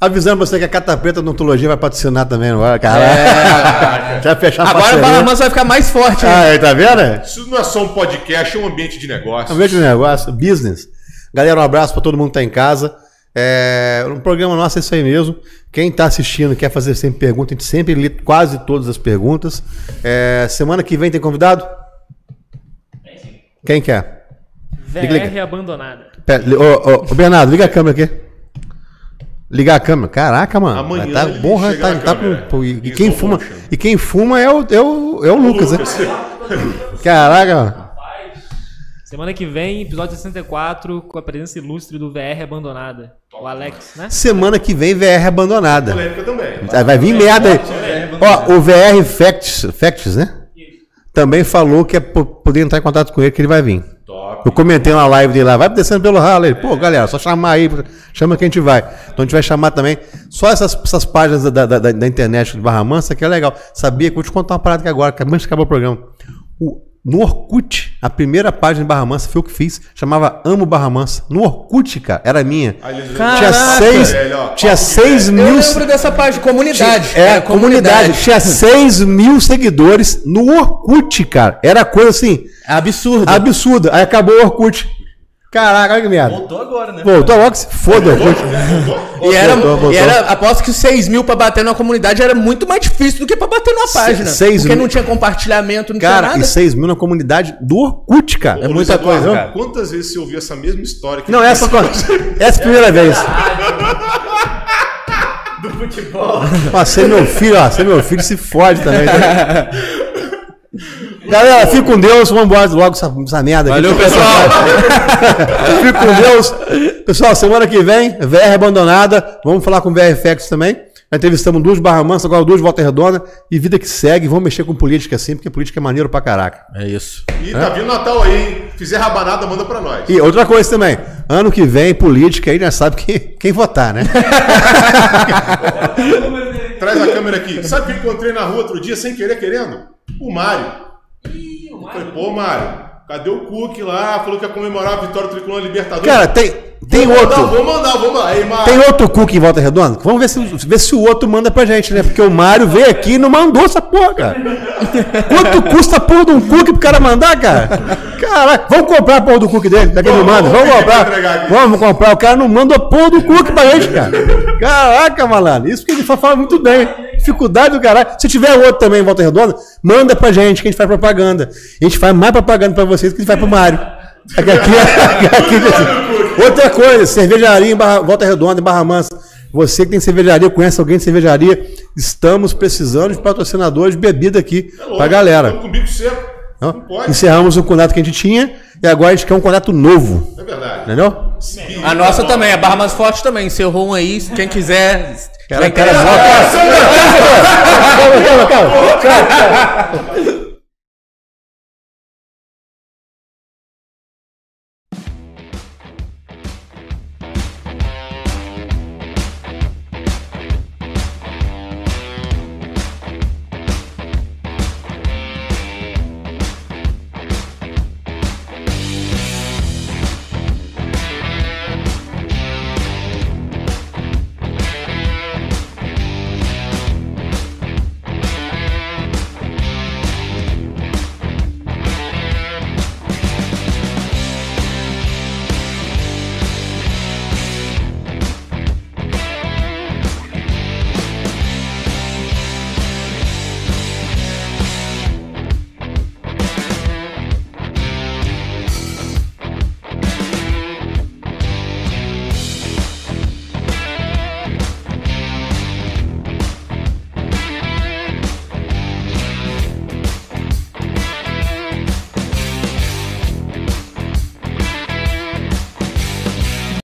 Avisando você que a Cata Preta Odontologia vai patrocinar também agora, cara. Já fechar a É. Agora o Mansa vai ficar mais forte? Ah, aí, tá vendo? Isso não é só um podcast, é um ambiente de negócio. É um mesmo negócio, business. Galera, um abraço pra todo mundo que tá em casa. É, um programa nosso é isso aí mesmo. Quem tá assistindo quer fazer sempre pergunta, a gente sempre lê quase todas as perguntas. É, semana que vem tem convidado? Quem quer? VR abandonada. Pera, Ô, ô, ô, Bernardo, liga a câmera aqui. Ligar a câmera. Caraca, mano. Amanhã tá, ele porra, chega tá, tá câmera. com, pô, e, e Em quem fuma, motion. e quem fuma é o, é o, é o Lucas, né? Caraca, mano. Semana que vem, episódio 64, com a presença ilustre do VR abandonada. O Alex, né? Semana que vem VR abandonada. Polêmica também. Vai vai vir merda aí. Ó, o VR Facts, Facts, né? Também falou que é po- poder entrar em contato com ele que ele vai vir. Top. Eu comentei na live dele lá, vai descendo pelo ralo. Pô, galera, só chamar aí, chama que a gente vai. Então a gente vai chamar também só essas, essas páginas da, da, da- internet de Barra Mansa, que é legal. Sabia que vou te contar uma parada que agora, que antes de acabar o programa. O- no Orkut, a primeira página de Barra Mansa foi eu que fiz, chamava Amo Barra Mansa. No Orkut, cara, era minha. tinha Caraca, seis, velho, ó, tinha seis Eu mil. lembro dessa página, comunidade. É, comunidade. Tinha 6 mil seguidores no Orkut, cara. Era coisa assim, Absurdo. absurda. Aí acabou o Orkut. Caraca, olha que merda. Voltou agora, né? Voltou logo que se foda o Orkut. E era, Voltou, voltou. e era, aposto que 6 mil pra bater numa comunidade era muito mais difícil do que pra bater numa página. seis porque mil- não tinha compartilhamento, não Cara, tinha e nada. 6 mil na comunidade do Orkut, cara. É muita Luiz Eduardo, coisa, cara. Quantas vezes você ouviu essa mesma história? que Não, essa, essa é a primeira vez. Do futebol. Passei meu filho, ó. Você meu filho se fode também. tá? Galera, fique com Deus. Vamos embora logo essa, essa merda aqui. Valeu, pessoal. Fique com Deus. Pessoal, semana que vem, VR abandonada. Vamos falar com o VR Facts também. Já entrevistamos duas Barra Mansa, agora duas Volta Redonda. E vida que segue. Vamos mexer com política assim, porque política é maneiro pra caraca. É isso. E tá vindo Natal aí, hein? Fizer rabanada, manda pra nós. E outra coisa também. Ano que vem, política, aí já sabe que, quem votar, né? Traz a câmera aqui. Sabe quem encontrei na rua outro dia sem querer querendo? O Mário. Falei, pô, Mário, cadê o Cook lá? Falou que ia comemorar a vitória do Tricolor na Libertadores. Cara, tem, tem vou outro. Mandar, vou mandar. Aí, Mário. Tem outro Cook em Volta Redonda? Vamos ver se, ver se o outro manda pra gente, né? Porque o Mário veio aqui e não mandou essa porra, cara. Quanto custa a porra de um Cook pro cara mandar, cara? Caraca, vamos comprar a porra do Cook dele, daqui não manda. Vamos comprar. aqui. Vamos comprar. O cara não manda a porra do Cook pra gente, cara. Caraca, malandro. Isso que ele fa- fala muito bem. Dificuldade do caralho. Se tiver outro também em Volta Redonda, manda pra gente que a gente faz propaganda. A gente faz mais propaganda pra vocês que a gente faz pro Mário. Aqui, aqui, aqui, Outra coisa, cervejaria em Barra, Volta Redonda, em Barra Mansa. Você que tem cervejaria, conhece alguém de cervejaria, estamos precisando de patrocinadores de bebida aqui É louco, pra galera. Estamos com o bico seco. Não? Não pode. Encerramos o contrato que a gente tinha e agora a gente quer um contrato novo. É verdade. Entendeu? A nossa também, a Barra Mais Forte também. Encerrou um aí, quem quiser. Cara, cara, calma, calma, calma.